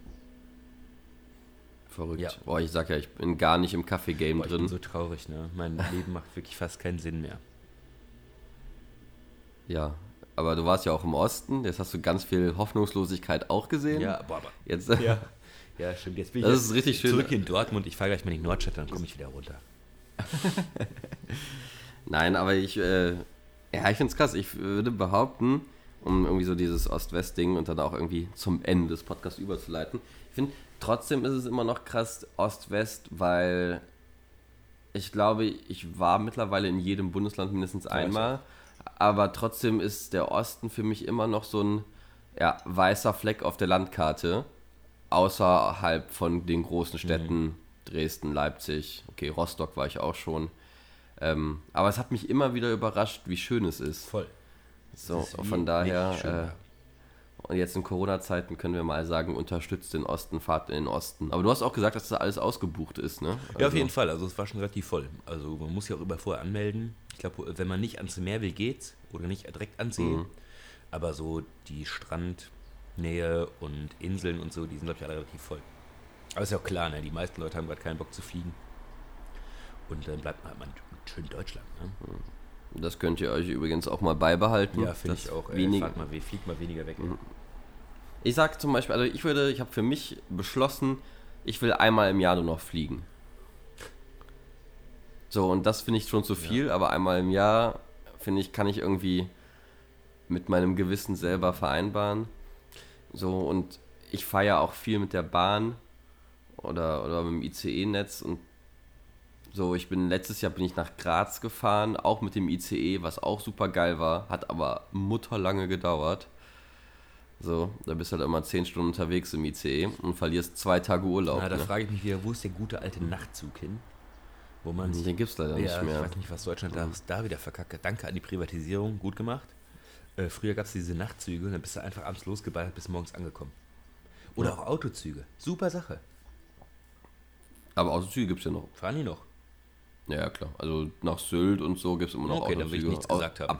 Verrückt. Ja. Boah, ich sag ja, ich bin gar nicht im Kaffee-Game drin. Ich bin so traurig, ne? Mein Leben macht wirklich fast keinen Sinn mehr. Ja, aber du warst ja auch im Osten, jetzt hast du ganz viel Hoffnungslosigkeit auch gesehen. Ja, boah, aber. Jetzt, [laughs] ja, [laughs] ja, stimmt. Jetzt bin ich das ist richtig schön. zurück in Dortmund. Ich fahre gleich mal in die Nordstadt, dann komme ich wieder runter. [laughs] Nein, aber ich, äh, ja, ich finde es krass. Ich würde behaupten, um irgendwie so dieses Ost-West-Ding und dann auch irgendwie zum Ende des Podcasts überzuleiten. Ich finde, trotzdem ist es immer noch krass Ost-West, weil ich glaube, ich war mittlerweile in jedem Bundesland mindestens einmal aber trotzdem ist der Osten für mich immer noch so ein ja, weißer Fleck auf der Landkarte, außerhalb von den großen Städten, mhm. Dresden, Leipzig, okay, Rostock war ich auch schon. Ähm, aber es hat mich immer wieder überrascht, wie schön es ist. Voll. So, von daher. Äh, und jetzt in Corona-Zeiten können wir mal sagen, unterstützt den Osten, fahrt in den Osten. Aber du hast auch gesagt, dass das alles ausgebucht ist, ne? Also ja, auf jeden Fall. Also es war schon relativ voll. Also man muss ja auch immer vorher anmelden. Ich glaube, wenn man nicht ans Meer will, geht's. Oder nicht direkt ansehen. Mhm. Aber so die Strandnähe und Inseln und so, die sind, glaube ich, alle relativ voll. Aber ist ja auch klar, ne? Die meisten Leute haben gerade keinen Bock zu fliegen. Und dann bleibt man halt mal schön in Deutschland, ne? Mhm. Das könnt ihr euch übrigens auch mal beibehalten. Ja, finde ich auch. Wenig, mal, fliegt mal weniger weg. Mhm. Ich sag zum Beispiel, also ich würde, ich habe für mich beschlossen, ich will einmal im Jahr nur noch fliegen. So, und das finde ich schon zu viel, ja. aber einmal im Jahr, finde ich, kann ich irgendwie mit meinem Gewissen selber vereinbaren. So, und ich fahre auch viel mit der Bahn oder, oder mit dem ICE-Netz und so, ich bin letztes Jahr bin ich nach Graz gefahren, auch mit dem ICE, was auch super geil war, hat aber mutterlange gedauert. So, da bist du halt immer 10 Stunden unterwegs im ICE und verlierst zwei Tage Urlaub. Na, da ne? frage ich mich wieder, wo ist der gute alte Nachtzug hin? Wo man Den gibt es leider ja, nicht mehr. Ich weiß nicht, was Deutschland da, da wieder verkackt. Danke an die Privatisierung, gut gemacht. Äh, früher gab es diese Nachtzüge und dann bist du einfach abends losgeballert bis morgens angekommen. Oder ja. auch Autozüge. Super Sache. Aber Autozüge gibt es ja noch. Fahren die noch? Ja, klar. Also nach Sylt und so gibt es immer noch okay, Autozüge. Okay, dann will ich nichts gesagt haben.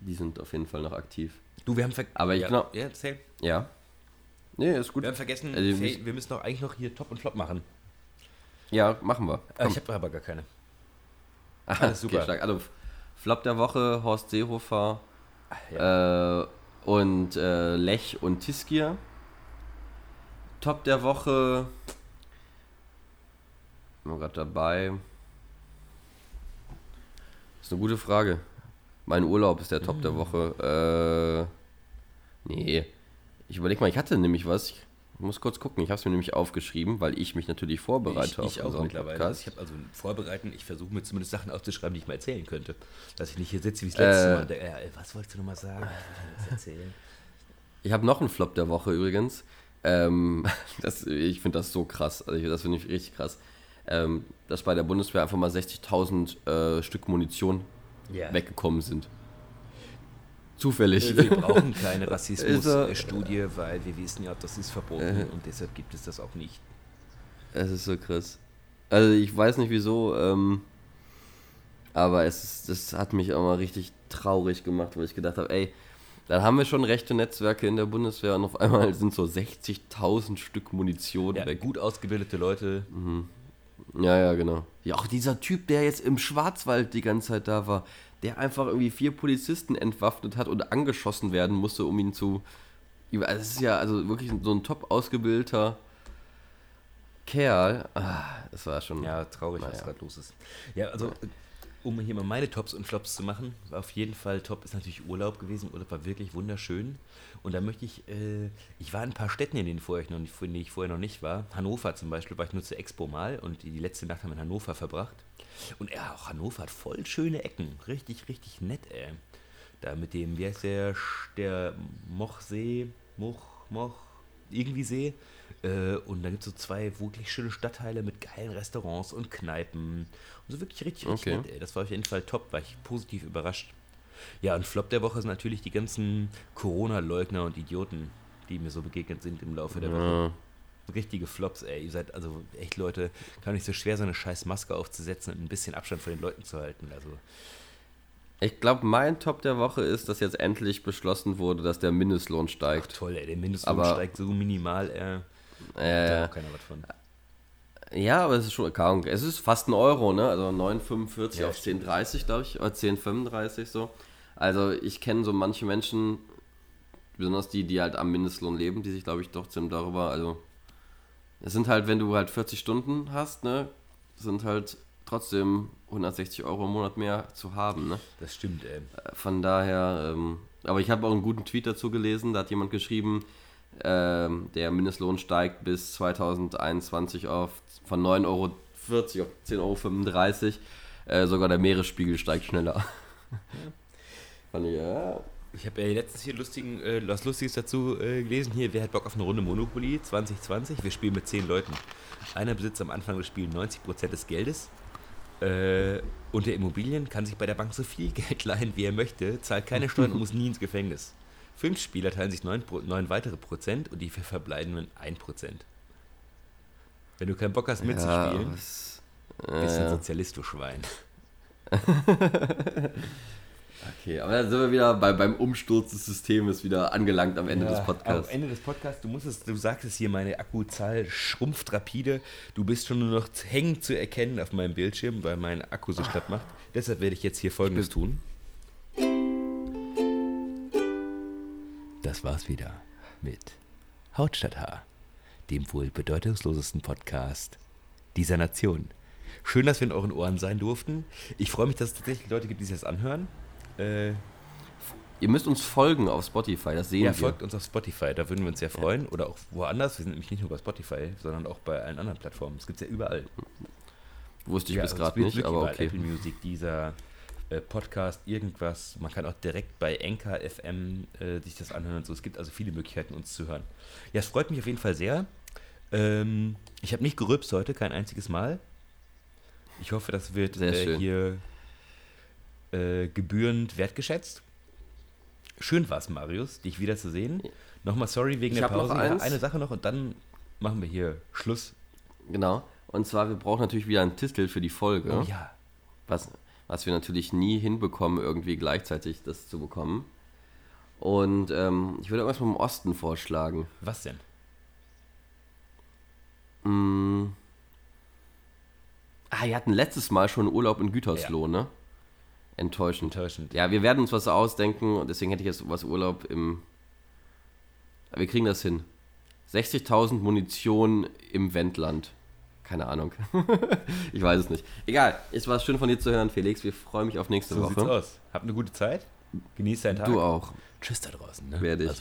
Die sind auf jeden Fall noch aktiv. Du, wir haben vergessen. Aber ich ja, genau. Ja, erzähl. Ja. Nee, ist gut. Wir haben vergessen, also, wir müssen doch eigentlich noch hier Top und Flop machen. Ja, machen wir. Äh, ich habe aber gar keine. Alles super. Okay, also Flop der Woche, Horst Seehofer ja. äh, und äh, Lech und Tiskier. Top der Woche. Bin gerade dabei. Das ist eine gute Frage. Mein Urlaub ist der Top mhm. der Woche. Äh, nee. Ich überlege mal, ich hatte nämlich was. Ich muss kurz gucken. Ich habe es mir nämlich aufgeschrieben, weil ich mich natürlich vorbereite ich, ich auf auch mittlerweile. Podcast. Ich habe also vorbereiten, ich versuche mir zumindest Sachen aufzuschreiben, die ich mal erzählen könnte. Dass ich nicht hier sitze wie das letzte äh, Mal. Der, äh, was wolltest du nochmal sagen? Ich, [laughs] ich habe noch einen Flop der Woche übrigens. Ähm, [laughs] das, ich finde das so krass. Also das finde ich richtig krass. Ähm, dass bei der Bundeswehr einfach mal 60.000 äh, Stück Munition yeah. weggekommen sind. Zufällig. Wir brauchen keine [laughs] Rassismusstudie, weil wir wissen ja, das ist verboten äh, und deshalb gibt es das auch nicht. Es ist so krass. Also ich weiß nicht wieso, ähm, aber es ist, das hat mich auch mal richtig traurig gemacht, weil ich gedacht habe, ey, dann haben wir schon rechte Netzwerke in der Bundeswehr und auf einmal sind so 60.000 Stück Munition ja, weg. Gut ausgebildete Leute. Mhm. Ja, ja, genau. Ja, auch dieser Typ, der jetzt im Schwarzwald die ganze Zeit da war, der einfach irgendwie vier Polizisten entwaffnet hat und angeschossen werden musste, um ihn zu. Also es ist ja also wirklich so ein top ausgebildeter Kerl, ah, das war schon. Ja, traurig, naja. was gerade los ist. Ja, also, ja. Um hier mal meine Tops und Flops zu machen, auf jeden Fall top ist natürlich Urlaub gewesen. Urlaub war wirklich wunderschön. Und da möchte ich, äh, ich war in ein paar Städten, in denen vorher ich noch nicht, in denen ich vorher noch nicht war. Hannover zum Beispiel war ich nur zur Expo mal und die, die letzte Nacht haben wir in Hannover verbracht. Und ja, auch Hannover hat voll schöne Ecken. Richtig, richtig nett, ey. Da mit dem, wie heißt der, der Mochsee, Moch, Moch, irgendwie See. Äh, und da gibt es so zwei wirklich schöne Stadtteile mit geilen Restaurants und Kneipen. Und so wirklich richtig, richtig okay. nett, ey. Das war auf jeden Fall top, war ich positiv überrascht. Ja, und Flop der Woche sind natürlich die ganzen Corona-Leugner und Idioten, die mir so begegnet sind im Laufe der ja. Woche. Richtige Flops, ey. Ihr seid also echt Leute, kann nicht so schwer, so eine scheiß Maske aufzusetzen und ein bisschen Abstand von den Leuten zu halten. Also. Ich glaube, mein Top der Woche ist, dass jetzt endlich beschlossen wurde, dass der Mindestlohn steigt. Ach toll, ey, der Mindestlohn aber, steigt so minimal, ey. Äh, auch keiner was von. Ja, aber es ist schon, kaum, es ist fast ein Euro, ne? Also 9,45 ja, auf 10,30, glaube ich, oder 10,35 so. Also ich kenne so manche Menschen, besonders die, die halt am Mindestlohn leben, die sich, glaube ich, doch ziemlich darüber, also es sind halt, wenn du halt 40 Stunden hast, ne, sind halt trotzdem 160 Euro im Monat mehr zu haben, ne? Das stimmt, ey. Von daher, ähm, aber ich habe auch einen guten Tweet dazu gelesen, da hat jemand geschrieben, ähm, der Mindestlohn steigt bis 2021 auf von 9,40 Euro auf 10,35 Euro. Äh, sogar der Meeresspiegel steigt schneller. [laughs] Fand ich, ja. Ich habe ja letztens hier lustigen, äh, was Lustiges dazu äh, gelesen. Hier, wer hat Bock auf eine Runde Monopoly 2020? Wir spielen mit 10 Leuten. Einer besitzt am Anfang des Spiels 90% des Geldes. Äh, und der Immobilien kann sich bei der Bank so viel [laughs] Geld leihen, wie er möchte, zahlt keine [laughs] Steuern und muss nie ins Gefängnis. Fünf Spieler teilen sich neun, neun weitere Prozent und die verbleibenden 1 Prozent. Wenn du keinen Bock hast mitzuspielen, ja, was, äh, bist du ein Sozialist, du Schwein. [laughs] Okay, aber dann sind wir wieder bei, beim Umsturz des Systems wieder angelangt am Ende ja, des Podcasts. Am Ende des Podcasts, du musst es, du sagst es hier, meine Akkuzahl schrumpft rapide. Du bist schon nur noch hängend zu erkennen auf meinem Bildschirm, weil mein Akku so schlapp macht. Deshalb werde ich jetzt hier folgendes tun. Das war's wieder mit Hauptstadt H, dem wohl bedeutungslosesten Podcast dieser Nation. Schön, dass wir in euren Ohren sein durften. Ich freue mich, dass es tatsächlich Leute gibt, die sich das anhören. Äh, Ihr müsst uns folgen auf Spotify, das sehen ja, wir. folgt uns auf Spotify, da würden wir uns sehr freuen. Ja. Oder auch woanders. Wir sind nämlich nicht nur bei Spotify, sondern auch bei allen anderen Plattformen. Es gibt es ja überall. Wusste ich ja, bis gerade nicht, aber okay. Apple Music, dieser äh, Podcast, irgendwas. Man kann auch direkt bei Enka FM äh, sich das anhören und so. Es gibt also viele Möglichkeiten, uns zu hören. Ja, es freut mich auf jeden Fall sehr. Ähm, ich habe nicht gerülpst heute, kein einziges Mal. Ich hoffe, das wird äh, hier äh, gebührend wertgeschätzt. Schön war es, Marius, dich wiederzusehen. Nochmal sorry wegen ich der Pause. Noch eine Sache noch und dann machen wir hier Schluss. Genau. Und zwar, wir brauchen natürlich wieder einen Titel für die Folge. Oh ja. Was, was wir natürlich nie hinbekommen, irgendwie gleichzeitig das zu bekommen. Und ähm, ich würde irgendwas vom Osten vorschlagen. Was denn? Mm. Ah, wir hatten letztes Mal schon Urlaub in Gütersloh, ja. ne? Enttäuschend. Enttäuschend. Ja, wir werden uns was ausdenken und deswegen hätte ich jetzt was Urlaub im. Wir kriegen das hin. 60.000 Munition im Wendland. Keine Ahnung. [laughs] ich weiß es nicht. Egal, es war schön von dir zu hören, Felix. Wir freuen mich auf nächste so Woche. So sieht's aus. Habt eine gute Zeit. Genießt deinen Tag. Du auch. Tschüss da draußen. Ne? Werde ich. Also.